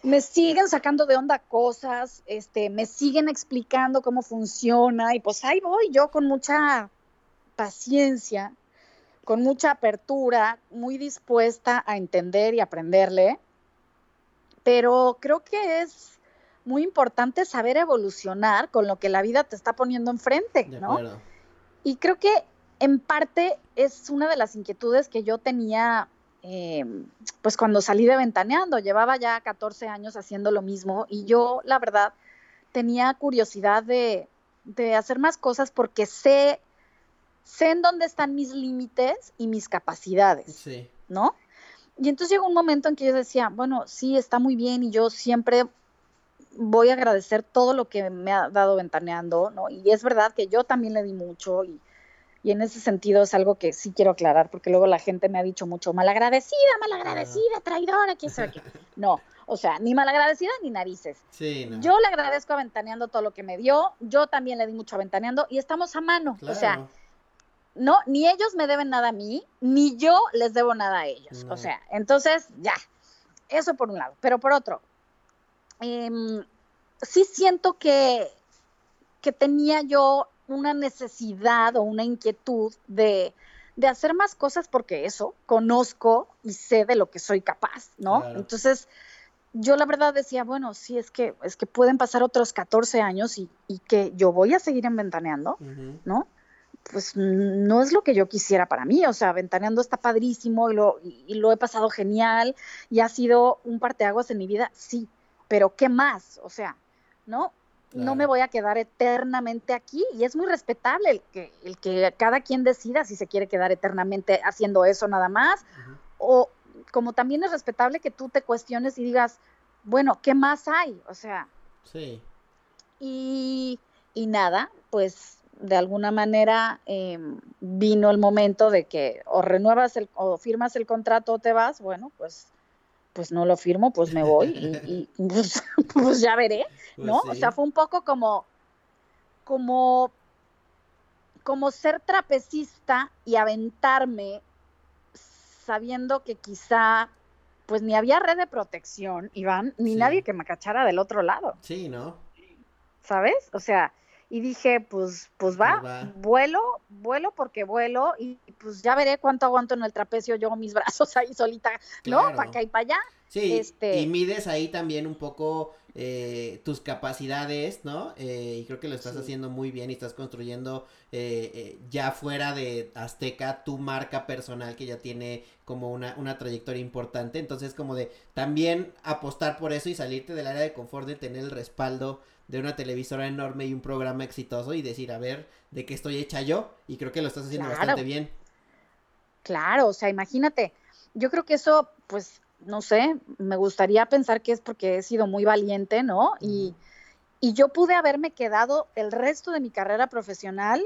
me siguen sacando de onda cosas, este, me siguen explicando cómo funciona y pues ahí voy yo con mucha paciencia, con mucha apertura, muy dispuesta a entender y aprenderle, pero creo que es muy importante saber evolucionar con lo que la vida te está poniendo enfrente, ¿no? Y creo que en parte es una de las inquietudes que yo tenía eh, pues cuando salí de Ventaneando, llevaba ya 14 años haciendo lo mismo y yo, la verdad, tenía curiosidad de, hacer más cosas porque sé, sé en dónde están mis límites y mis capacidades, ¿no? Y entonces llegó un momento en que yo decía, bueno, sí, está muy bien y yo siempre voy a agradecer todo lo que me ha dado Ventaneando, ¿no? Y es verdad que yo también le di mucho y, y en ese sentido es algo que sí quiero aclarar, porque luego la gente me ha dicho mucho, malagradecida, malagradecida, traidora, quién sabe qué. No, o sea, ni malagradecida ni narices. Yo le agradezco a Ventaneando todo lo que me dio, yo también le di mucho a Ventaneando y estamos a mano. O sea, no, ni ellos me deben nada a mí, ni yo les debo nada a ellos. O sea, entonces, ya, eso por un lado. Pero por otro, em, sí siento que, que tenía yo una necesidad o una inquietud de, hacer más cosas porque eso, conozco y sé de lo que soy capaz, ¿no? Entonces, yo la verdad decía, bueno, sí, es que, es que pueden pasar otros 14 años y, que yo voy a seguir en Ventaneando, ¿no? Pues no es lo que yo quisiera para mí, o sea, Ventaneando está padrísimo y lo, y lo he pasado genial y ha sido un parteaguas en mi vida, sí, pero ¿qué más? O sea, ¿no? no me voy a quedar eternamente aquí y es muy respetable el que, el que cada quien decida si se quiere quedar eternamente haciendo eso nada más o como también es respetable que tú te cuestiones y digas, bueno, ¿qué más hay? O sea, sí. Y, y nada, pues de alguna manera em, vino el momento de que o renuevas el, o firmas el contrato o te vas, bueno, pues pues no lo firmo, pues me voy y, pues, pues, ya veré, pues ¿no? O sea, fue un poco como, como, como ser trapecista y aventarme sabiendo que quizá pues ni había red de protección, Iván, ni nadie que me cachara del otro lado. Sí, ¿no? ¿Sabes? O sea, y dije, pues, pues va, pues vuelo, vuelo porque vuelo y pues ya veré cuánto aguanto en el trapecio yo mis brazos ahí solita, ¿no? Para acá y para allá. Sí, este... y mides ahí también un poco eh, tus capacidades, ¿no? Eh, y creo que lo estás haciendo muy bien y estás construyendo eh, ya fuera de Azteca tu marca personal que ya tiene como una, una trayectoria importante. Entonces, como de también apostar por eso y salirte del área de confort de tener el respaldo de una televisora enorme y un programa exitoso y decir, a ver, ¿de qué estoy hecha yo? Y creo que lo estás haciendo bastante bien. Claro, o sea, imagínate, yo creo que eso, pues, no sé, me gustaría pensar que es porque he sido muy valiente, ¿no? Y, y yo pude haberme quedado el resto de mi carrera profesional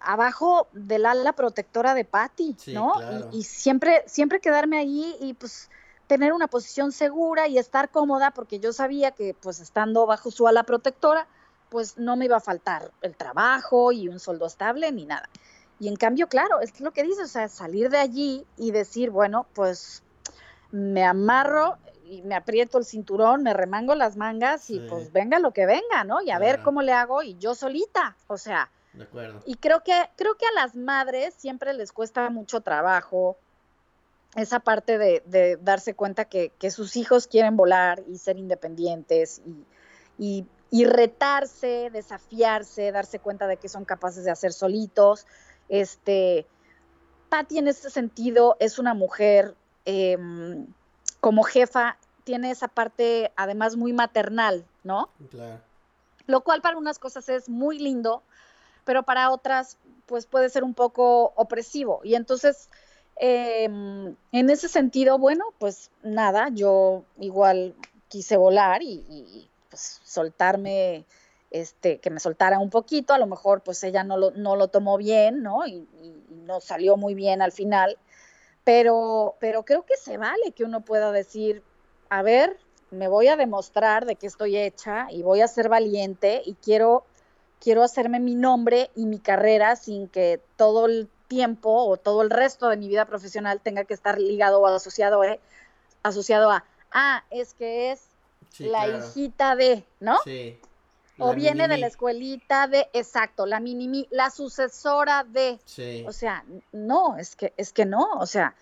abajo del ala protectora de Patty, ¿no? Y, y, siempre, siempre quedarme ahí y pues tener una posición segura y estar cómoda porque yo sabía que pues estando bajo su ala protectora pues no me iba a faltar el trabajo y un sueldo estable ni nada. Y en cambio, claro, es lo que dices, o sea, salir de allí y decir, bueno, pues me amarro y me aprieto el cinturón, me remango las mangas y pues venga lo que venga, ¿no? Y a ver cómo le hago y yo solita, o sea. De acuerdo. Y creo que creo que a las madres siempre les cuesta mucho trabajo esa parte de, darse cuenta que, sus hijos quieren volar y ser independientes y, retarse, desafiarse, darse cuenta de que son capaces de hacer solitos. Este, Patty en ese sentido es una mujer em, como jefa, tiene esa parte además muy maternal, ¿no? Claro. Lo cual para unas cosas es muy lindo, pero para otras pues puede ser un poco opresivo. Y entonces Em, en ese sentido, bueno, pues nada, yo igual quise volar y, pues soltarme este, que me soltara un poquito, a lo mejor pues ella no lo, no lo tomó bien, ¿no? Y, y, no salió muy bien al final, pero, pero creo que se vale que uno pueda decir, a ver, me voy a demostrar de que estoy hecha y voy a ser valiente y quiero, quiero hacerme mi nombre y mi carrera sin que todo el tiempo o todo el resto de mi vida profesional tenga que estar ligado o asociado, eh, asociado a, ah, es que es la hijita de, ¿no? Sí. O viene de la escuelita de, exacto, la mini, la sucesora de. Sí. O sea, no, es que, es que no, o sea,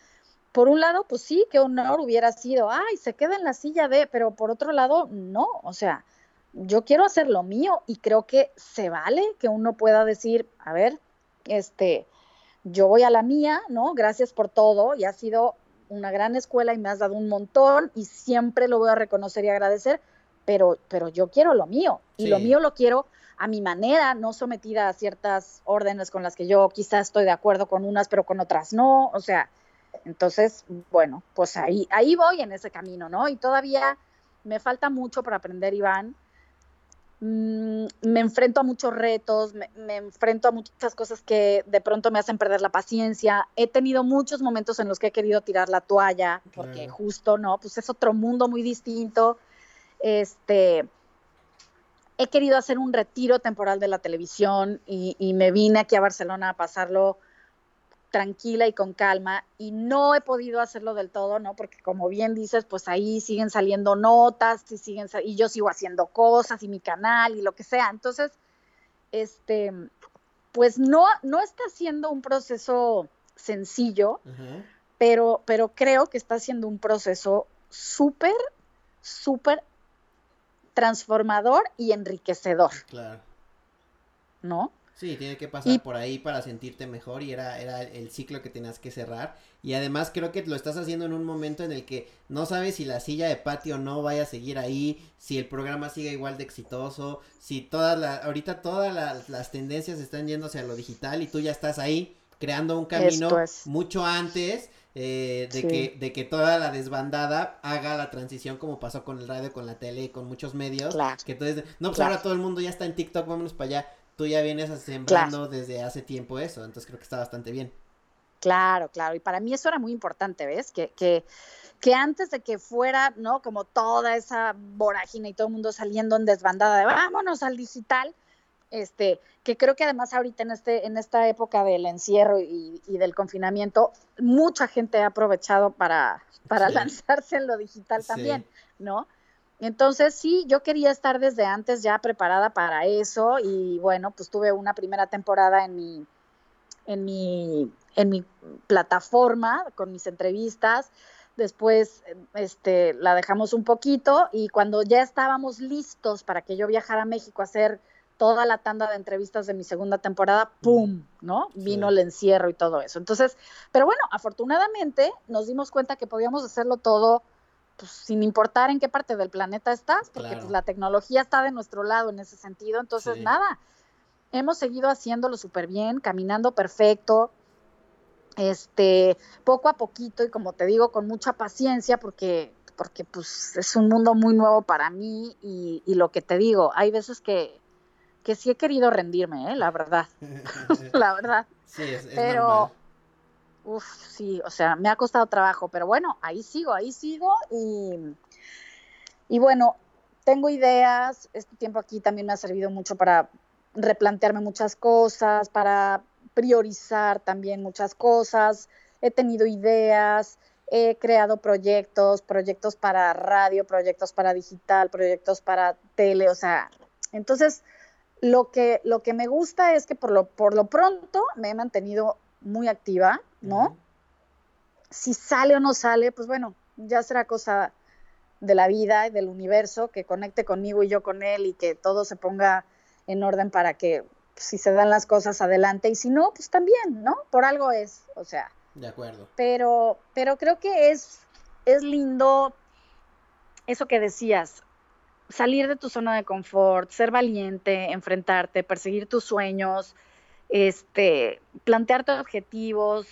por un lado, pues sí, qué honor hubiera sido, ay, se queda en la silla de, pero por otro lado, no, o sea, yo quiero hacer lo mío y creo que se vale que uno pueda decir, a ver, este, yo voy a la mía, ¿no? Gracias por todo y ha sido una gran escuela y me has dado un montón y siempre lo voy a reconocer y agradecer, pero, pero yo quiero lo mío y lo mío lo quiero a mi manera, no sometida a ciertas órdenes con las que yo quizás estoy de acuerdo con unas, pero con otras no, o sea, entonces, bueno, pues ahí, ahí voy en ese camino, ¿no? Y todavía me falta mucho para aprender, Iván. Mm, me enfrento a muchos retos, me, enfrento a muchas cosas que de pronto me hacen perder la paciencia. He tenido muchos momentos en los que he querido tirar la toalla, porque justo, ¿no? Pues es otro mundo muy distinto. Este, he querido hacer un retiro temporal de la televisión y, y me vine aquí a Barcelona a pasarlo tranquila y con calma y no he podido hacerlo del todo, ¿no? Porque como bien dices, pues ahí siguen saliendo notas y siguen y yo sigo haciendo cosas y mi canal y lo que sea. Entonces, este pues no no está siendo un proceso sencillo, pero pero creo que está siendo un proceso súper súper transformador y enriquecedor. Claro. ¿No? Sí, tiene que pasar por ahí para sentirte mejor y era, era el ciclo que tenías que cerrar. Y además creo que lo estás haciendo en un momento en el que no sabes si la silla de patio no vaya a seguir ahí, si el programa sigue igual de exitoso, si todas las, ahorita todas las, tendencias están yéndose a lo digital y tú ya estás ahí creando un camino mucho antes eh, de, que, de que toda la desbandada haga la transición como pasó con el radio, con la tele y con muchos medios. Que entonces, no, pues ahora todo el mundo ya está en TikTok, vámonos para allá tú ya vienes sembrando desde hace tiempo eso, entonces creo que está bastante bien. Claro, claro, y para mí eso era muy importante, ¿ves? Que, que, que antes de que fuera, ¿no? Como toda esa vorágine y todo el mundo saliendo en desbandada de vámonos al digital, este, que creo que además ahorita en este, en esta época del encierro y, del confinamiento, mucha gente ha aprovechado para, para lanzarse en lo digital también, ¿no? Entonces, sí, yo quería estar desde antes ya preparada para eso y bueno, pues tuve una primera temporada en mi, en mi, en mi plataforma con mis entrevistas. Después este, la dejamos un poquito y cuando ya estábamos listos para que yo viajara a México a hacer toda la tanda de entrevistas de mi segunda temporada, ¡pum! ¿No? Vino el encierro y todo eso. Entonces, pero bueno, afortunadamente nos dimos cuenta que podíamos hacerlo todo pues, sin importar en qué parte del planeta estás, porque pues, la tecnología está de nuestro lado en ese sentido. Entonces, nada, hemos seguido haciéndolo súper bien, caminando perfecto, este, poco a poquito y como te digo, con mucha paciencia, porque, porque pues es un mundo muy nuevo para mí y, lo que te digo, hay veces que, que sí he querido rendirme, ¿eh? la verdad, la verdad. Sí, es, Pero, Uf, sí, o sea, me ha costado trabajo, pero bueno, ahí sigo, ahí sigo y, y bueno, tengo ideas, este tiempo aquí también me ha servido mucho para replantearme muchas cosas, para priorizar también muchas cosas, he tenido ideas, he creado proyectos, proyectos para radio, proyectos para digital, proyectos para tele, o sea, entonces lo que, lo que me gusta es que por lo, por lo pronto me he mantenido muy activa, ¿no? Si sale o no sale, pues bueno, ya será cosa de la vida y del universo que conecte conmigo y yo con él y que todo se ponga en orden para que pues, si se dan las cosas adelante y si no, pues también, ¿no? Por algo es, o sea. De acuerdo. Pero, pero creo que es, es lindo eso que decías, salir de tu zona de confort, ser valiente, enfrentarte, perseguir tus sueños, este, plantearte objetivos,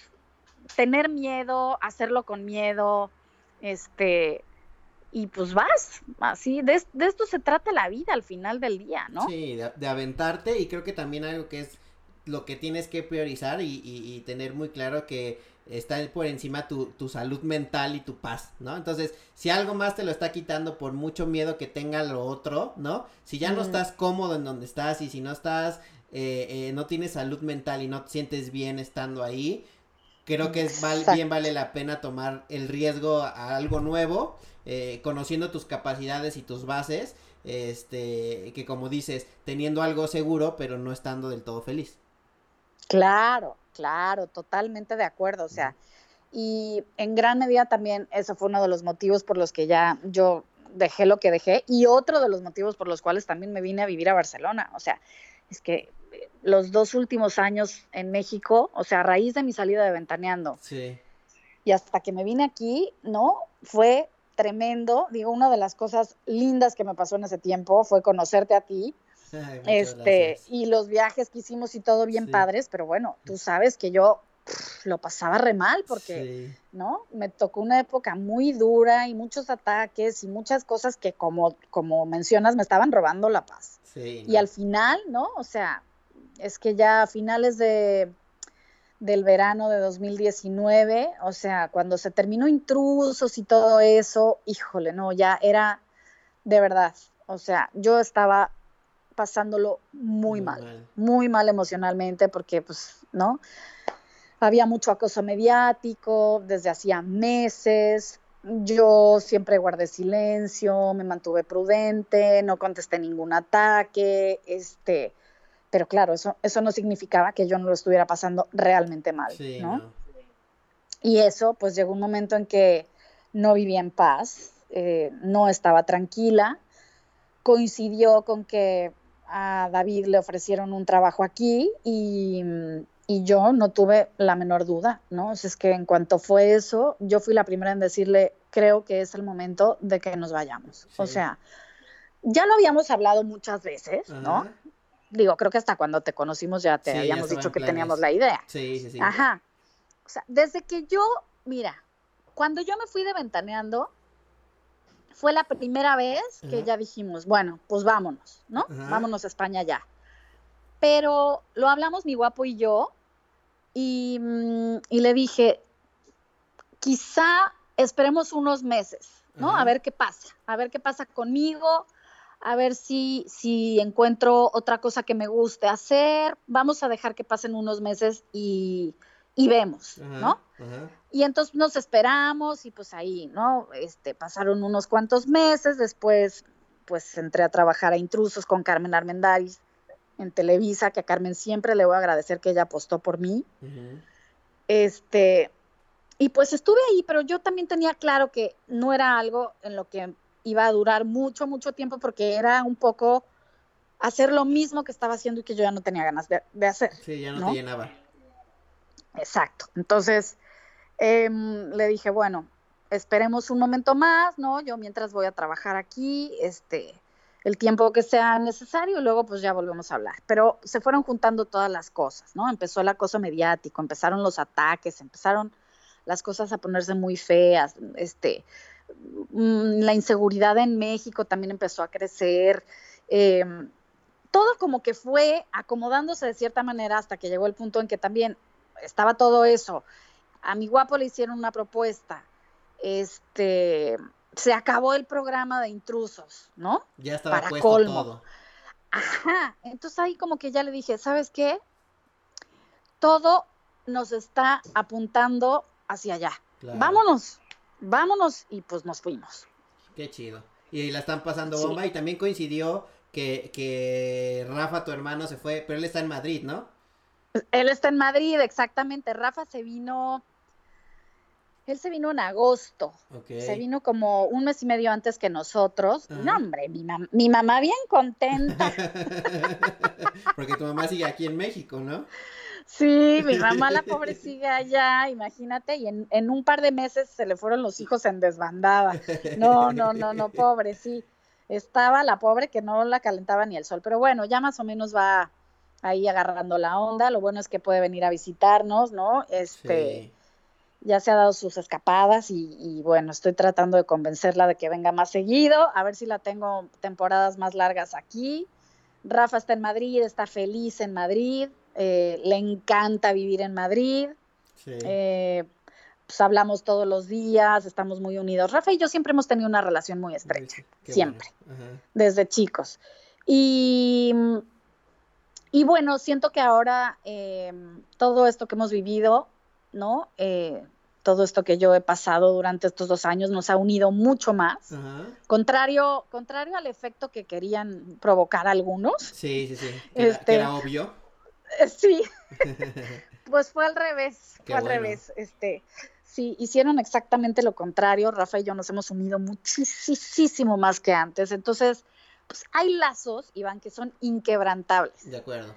tener miedo, hacerlo con miedo, este, y pues vas, así, de, esto se trata la vida al final del día, ¿no? Sí, de, aventarte y creo que también algo que es lo que tienes que priorizar y, y, tener muy claro que está por encima tu, tu, salud mental y tu paz, ¿no? Entonces, si algo más te lo está quitando por mucho miedo que tenga lo otro, ¿no? Si ya no estás cómodo en donde estás y si no estás, eh, eh, no tienes salud mental y no te sientes bien estando ahí, creo que es bien vale la pena tomar el riesgo a algo nuevo eh, conociendo tus capacidades y tus bases, este, que como dices, teniendo algo seguro, pero no estando del todo feliz. Claro, claro, totalmente de acuerdo, o sea, y en gran medida también eso fue uno de los motivos por los que ya yo dejé lo que dejé y otro de los motivos por los cuales también me vine a vivir a Barcelona, o sea, es que los dos últimos años en México, o sea, a raíz de mi salida de Ventaneando, sí. y hasta que me vine aquí, ¿no? Fue tremendo. Digo, una de las cosas lindas que me pasó en ese tiempo fue conocerte a ti. Este, y los viajes que hicimos y todo bien padres, pero bueno, tú sabes que yo lo pasaba re mal porque, ¿no? Me tocó una época muy dura y muchos ataques y muchas cosas que como, como mencionas me estaban robando la paz. y al final, ¿no? O sea, es que ya a finales de del verano de 2019, o sea, cuando se terminó Intrusos y todo eso, híjole, no, ya era de verdad, o sea, yo estaba pasándolo muy, mal, muy mal emocionalmente porque, pues, ¿no? Había mucho acoso mediático desde hacía meses, yo siempre guardé silencio, me mantuve prudente, no contesté ningún ataque, este, pero claro, eso, eso no significaba que yo no lo estuviera pasando realmente mal, ¿no? Y eso, pues llegó un momento en que no vivía en paz, eh, no estaba tranquila, coincidió con que a David le ofrecieron un trabajo aquí y, yo no tuve la menor duda, ¿no? es que en cuanto fue eso, yo fui la primera en decirle, creo que es el momento de que nos vayamos. O sea, ya lo habíamos hablado muchas veces, ¿no? digo, creo que hasta cuando te conocimos ya te habíamos dicho que teníamos la idea. Sí, sí, sí. Ajá. O sea, desde que yo, mira, cuando yo me fui de ventaneando, fue la primera vez que ya dijimos, bueno, pues vámonos, ¿no? Vámonos a España ya. Pero lo hablamos mi guapo y yo, y, mm, y le dije, quizá esperemos unos meses, ¿no? A ver qué pasa, a ver qué pasa conmigo, a ver si, si encuentro otra cosa que me guste hacer, vamos a dejar que pasen unos meses y, vemos, ¿no? Y entonces nos esperamos y pues ahí, ¿no? Este, pasaron unos cuantos meses, después pues entré a trabajar a Intrusos con Carmen Armendáriz en Televisa, que a Carmen siempre le voy a agradecer que ella apostó por mí. Este, y pues estuve ahí, pero yo también tenía claro que no era algo en lo que iba a durar mucho, mucho tiempo porque era un poco hacer lo mismo que estaba haciendo y que yo ya no tenía ganas de, hacer. Sí, ya no, te llenaba. Exacto. Entonces, em, le dije, bueno, esperemos un momento más, ¿no? Yo mientras voy a trabajar aquí, este, el tiempo que sea necesario luego pues ya volvemos a hablar. Pero se fueron juntando todas las cosas, ¿no? Empezó el acoso mediático, empezaron los ataques, empezaron las cosas a ponerse muy feas, este, Mm, la inseguridad en México también empezó a crecer. Em, todo como que fue acomodándose de cierta manera hasta que llegó el punto en que también estaba todo eso. A mi guapo le hicieron una propuesta. Este, se acabó el programa de intrusos, ¿no? Ya estaba Para colmo. todo. Ajá. Entonces ahí como que ya le dije, ¿sabes qué? Todo nos está apuntando hacia allá. Vámonos vámonos y pues nos fuimos. Qué chido. Y la están pasando bomba y también coincidió que, que Rafa, tu hermano, se fue, pero él está en Madrid, ¿no? Él está en Madrid, exactamente. Rafa se vino, él se vino en agosto. Se vino como un mes y medio antes que nosotros. No, hombre, mi, mi mamá bien contenta. Porque tu mamá sigue aquí en México, ¿no? Sí, mi mamá la pobre sigue allá, imagínate, y en, en, un par de meses se le fueron los hijos en desbandada. No, no, no, no, pobre, sí. Estaba la pobre que no la calentaba ni el sol, pero bueno, ya más o menos va ahí agarrando la onda. Lo bueno es que puede venir a visitarnos, ¿no? Este, ya se ha dado sus escapadas y, y, bueno, estoy tratando de convencerla de que venga más seguido, a ver si la tengo temporadas más largas aquí. Rafa está en Madrid, está feliz en Madrid, eh, le encanta vivir en Madrid. Sí. Eh, pues hablamos todos los días, estamos muy unidos. Rafa y yo siempre hemos tenido una relación muy estrecha, siempre, bueno. desde chicos. Y, y, bueno, siento que ahora eh, todo esto que hemos vivido, ¿no? Eh, todo esto que yo he pasado durante estos dos años nos ha unido mucho más. Ajá. Contrario, contrario al efecto que querían provocar algunos. Sí, sí, sí. Que, este, era, era obvio. Sí. pues fue al revés, Qué fue al bueno. revés. Este, sí, hicieron exactamente lo contrario. Rafa y yo nos hemos unido muchísimo más que antes. Entonces, pues hay lazos, Iván, que son inquebrantables. De acuerdo.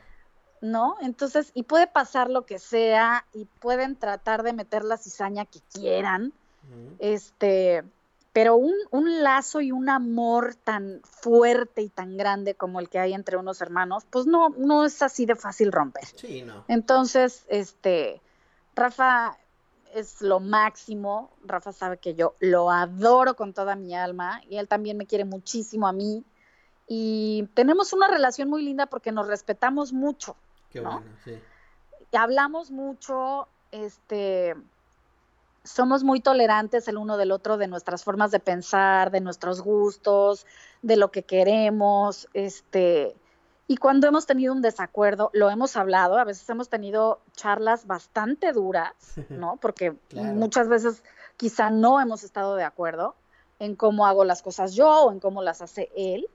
¿No? Entonces, y puede pasar lo que sea, y pueden tratar de meter la cizaña que quieran. Uh -huh. Este, pero un, un, lazo y un amor tan fuerte y tan grande como el que hay entre unos hermanos, pues no, no es así de fácil romper. Sí, no. Entonces, este, Rafa es lo máximo, Rafa sabe que yo lo adoro con toda mi alma y él también me quiere muchísimo a mí y tenemos una relación muy linda porque nos respetamos mucho. Qué ¿no? bueno, sí. Y hablamos mucho, este, somos muy tolerantes el uno del otro de nuestras formas de pensar, de nuestros gustos, de lo que queremos, este, y cuando hemos tenido un desacuerdo, lo hemos hablado, a veces hemos tenido charlas bastante duras, ¿no? Porque claro. muchas veces quizá no hemos estado de acuerdo en cómo hago las cosas yo o en cómo las hace él.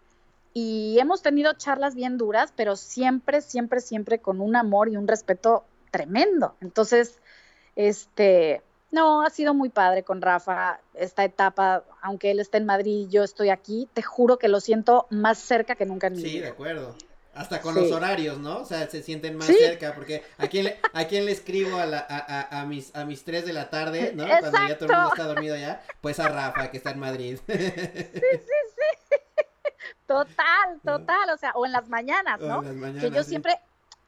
Y hemos tenido charlas bien duras, pero siempre, siempre, siempre con un amor y un respeto tremendo. Entonces, este, no, ha sido muy padre con Rafa esta etapa, aunque él está en Madrid y yo estoy aquí, te juro que lo siento más cerca que nunca en mi sí, vida. Sí, de acuerdo. Hasta con sí. los horarios, ¿no? O sea, se sienten más ¿Sí? cerca, porque ¿a quién, le, ¿a quién le escribo a, la, a, a, a, mis, a mis 3 de la tarde, ¿no? Exacto. Cuando ya todo el mundo está dormido ya, pues a Rafa, que está en Madrid. Sí, sí, sí. Total, total, o sea, o en las mañanas, ¿no? Las mañanas, que yo siempre,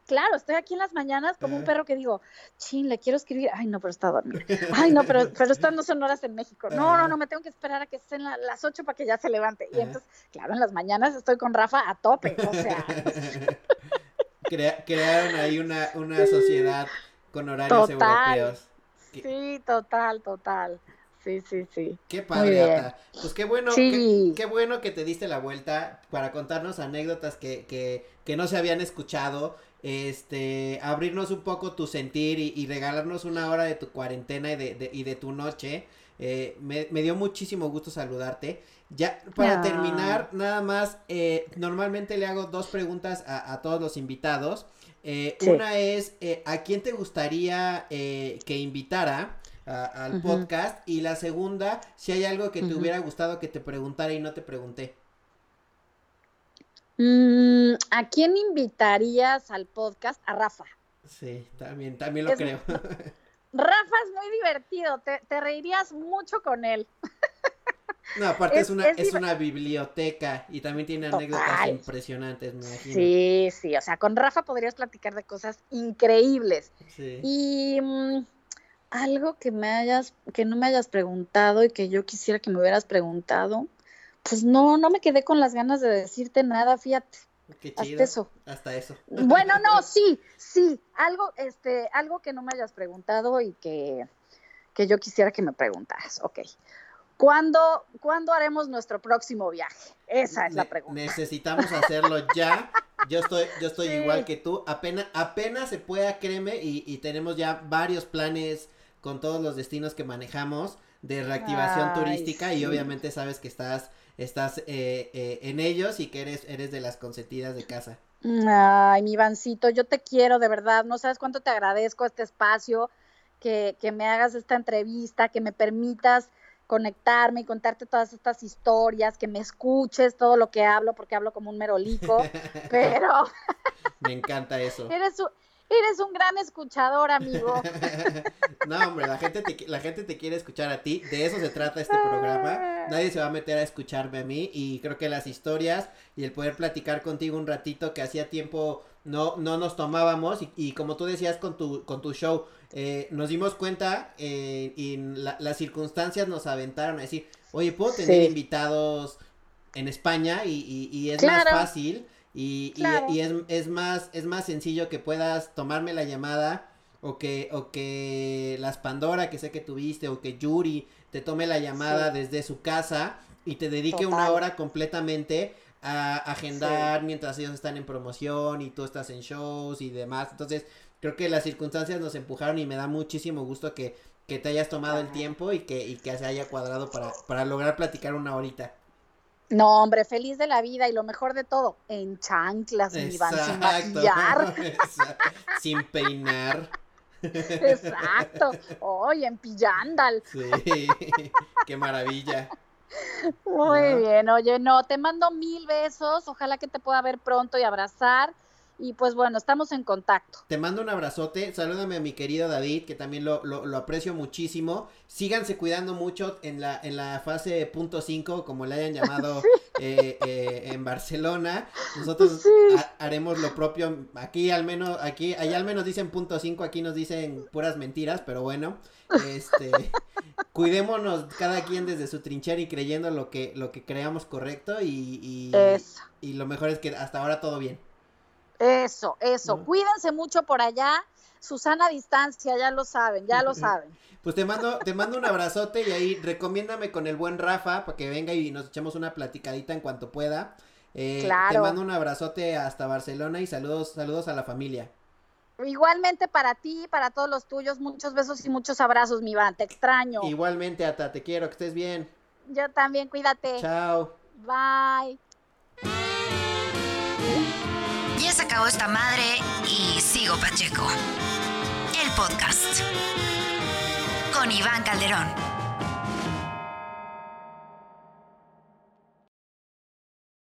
claro, estoy aquí en las mañanas como un perro que digo, chin, le quiero escribir, ay, no, pero está dormido. Ay, no, pero, pero estas no son horas en México. No, no, no, me tengo que esperar a que estén la, las ocho para que ya se levante. Y entonces, claro, en las mañanas estoy con Rafa a tope, o sea. Crea, crearon ahí una, una sociedad con horarios total. europeos. Sí, total, total. Sí, sí, sí. Qué padre, Ata. Pues qué bueno, sí. qué, qué, bueno que te diste la vuelta para contarnos anécdotas que, que, que no se habían escuchado este, abrirnos un poco tu sentir y, y, regalarnos una hora de tu cuarentena y de, de y de tu noche. Eh, me, me, dio muchísimo gusto saludarte. Ya, para no. terminar, nada más, eh, normalmente le hago dos preguntas a, a todos los invitados. Eh, sí. Una es, eh, ¿a quién te gustaría que invitara a, al podcast? Y la segunda, si hay algo que te hubiera gustado que te preguntara y no te pregunté. Mm, ¿A quién invitarías al podcast? A Rafa. Sí, también, también lo es, creo. Rafa es muy divertido, te, te reirías mucho con él. No, aparte es, es, una, es, es una biblioteca y también tiene Total. anécdotas impresionantes, me imagino. Sí, sí, o sea, con Rafa podrías platicar de cosas increíbles. Sí. Y mmm, algo que me hayas, que no me hayas preguntado y que yo quisiera que me hubieras preguntado, pues no, no me quedé con las ganas de decirte nada, fíjate. Qué chido. Hasta eso. Hasta eso. Bueno, no, sí, sí, algo, este, algo que no me hayas preguntado y que, que yo quisiera que me preguntaras. Ok. ¿Cuándo, ¿Cuándo haremos nuestro próximo viaje? Esa es ne la pregunta. Necesitamos hacerlo ya. Yo estoy, yo estoy sí. igual que tú. Apenas, apenas se pueda, créeme, y, y, tenemos ya varios planes con todos los destinos que manejamos de reactivación Ay, turística sí. y obviamente sabes que estás estás eh, eh, en ellos y que eres, eres de las consentidas de casa. Ay, mi Vancito, yo te quiero de verdad, no sabes cuánto te agradezco este espacio, que, que me hagas esta entrevista, que me permitas conectarme y contarte todas estas historias, que me escuches todo lo que hablo, porque hablo como un merolico, pero... me encanta eso. Eres un, Eres un gran escuchador, amigo. no, hombre, la gente, te, la gente te quiere escuchar a ti. De eso se trata este programa. Nadie se va a meter a escucharme a mí. Y creo que las historias y el poder platicar contigo un ratito que hacía tiempo no, no nos tomábamos. Y, y como tú decías con tu, con tu show, eh, nos dimos cuenta eh, y las circunstancias nos aventaron a decir, oye, puedo tener invitados en España y, es más fácil y, es, es, más, es más sencillo que puedas tomarme la llamada o que, o que las Pandora que sé que tuviste o que Yuri te tome la llamada desde su casa y te dedique una hora completamente a agendar mientras ellos están en promoción y tú estás en shows y demás. Entonces, creo que las circunstancias nos empujaron y me da muchísimo gusto que, que te hayas tomado el tiempo y que, y que se haya cuadrado para, para lograr platicar una horita. No, hombre, feliz de la vida y lo mejor de todo, en chanclas, mi sin maquillar. sin peinar. Exacto. Oye, en pillandal. Sí, qué maravilla. Muy bien, oye, no, te mando mil besos, ojalá que te pueda ver pronto y abrazar. Y pues bueno, estamos en contacto. Te mando un abrazote, salúdame a mi querido David, que también lo, lo, aprecio muchísimo. Síganse cuidando mucho en la, en la fase punto 5, como le hayan llamado eh, eh, en Barcelona. Nosotros haremos lo propio. Aquí al menos, aquí, allá al menos dicen punto 5, aquí nos dicen puras mentiras, pero bueno. Este, cuidémonos cada quien desde su trinchera y creyendo lo que, lo que creamos correcto y, y, y lo mejor es que hasta ahora todo bien. Eso, eso. Cuídense mucho por allá. Susana distancia, ya lo saben, ya lo saben. Pues te mando, te mando un abrazote y ahí recomiéndame con el buen Rafa para que venga y nos echemos una platicadita en cuanto pueda. Eh, claro. Te mando un abrazote hasta Barcelona y saludos, saludos a la familia. Igualmente para ti, para todos los tuyos, muchos besos y muchos abrazos, mi Iván, te extraño. Igualmente, Ata, te quiero, que estés bien. Yo también, cuídate. Chao. Bye. Ya se acabó esta madre y sigo Pacheco. El podcast con Iván Calderón.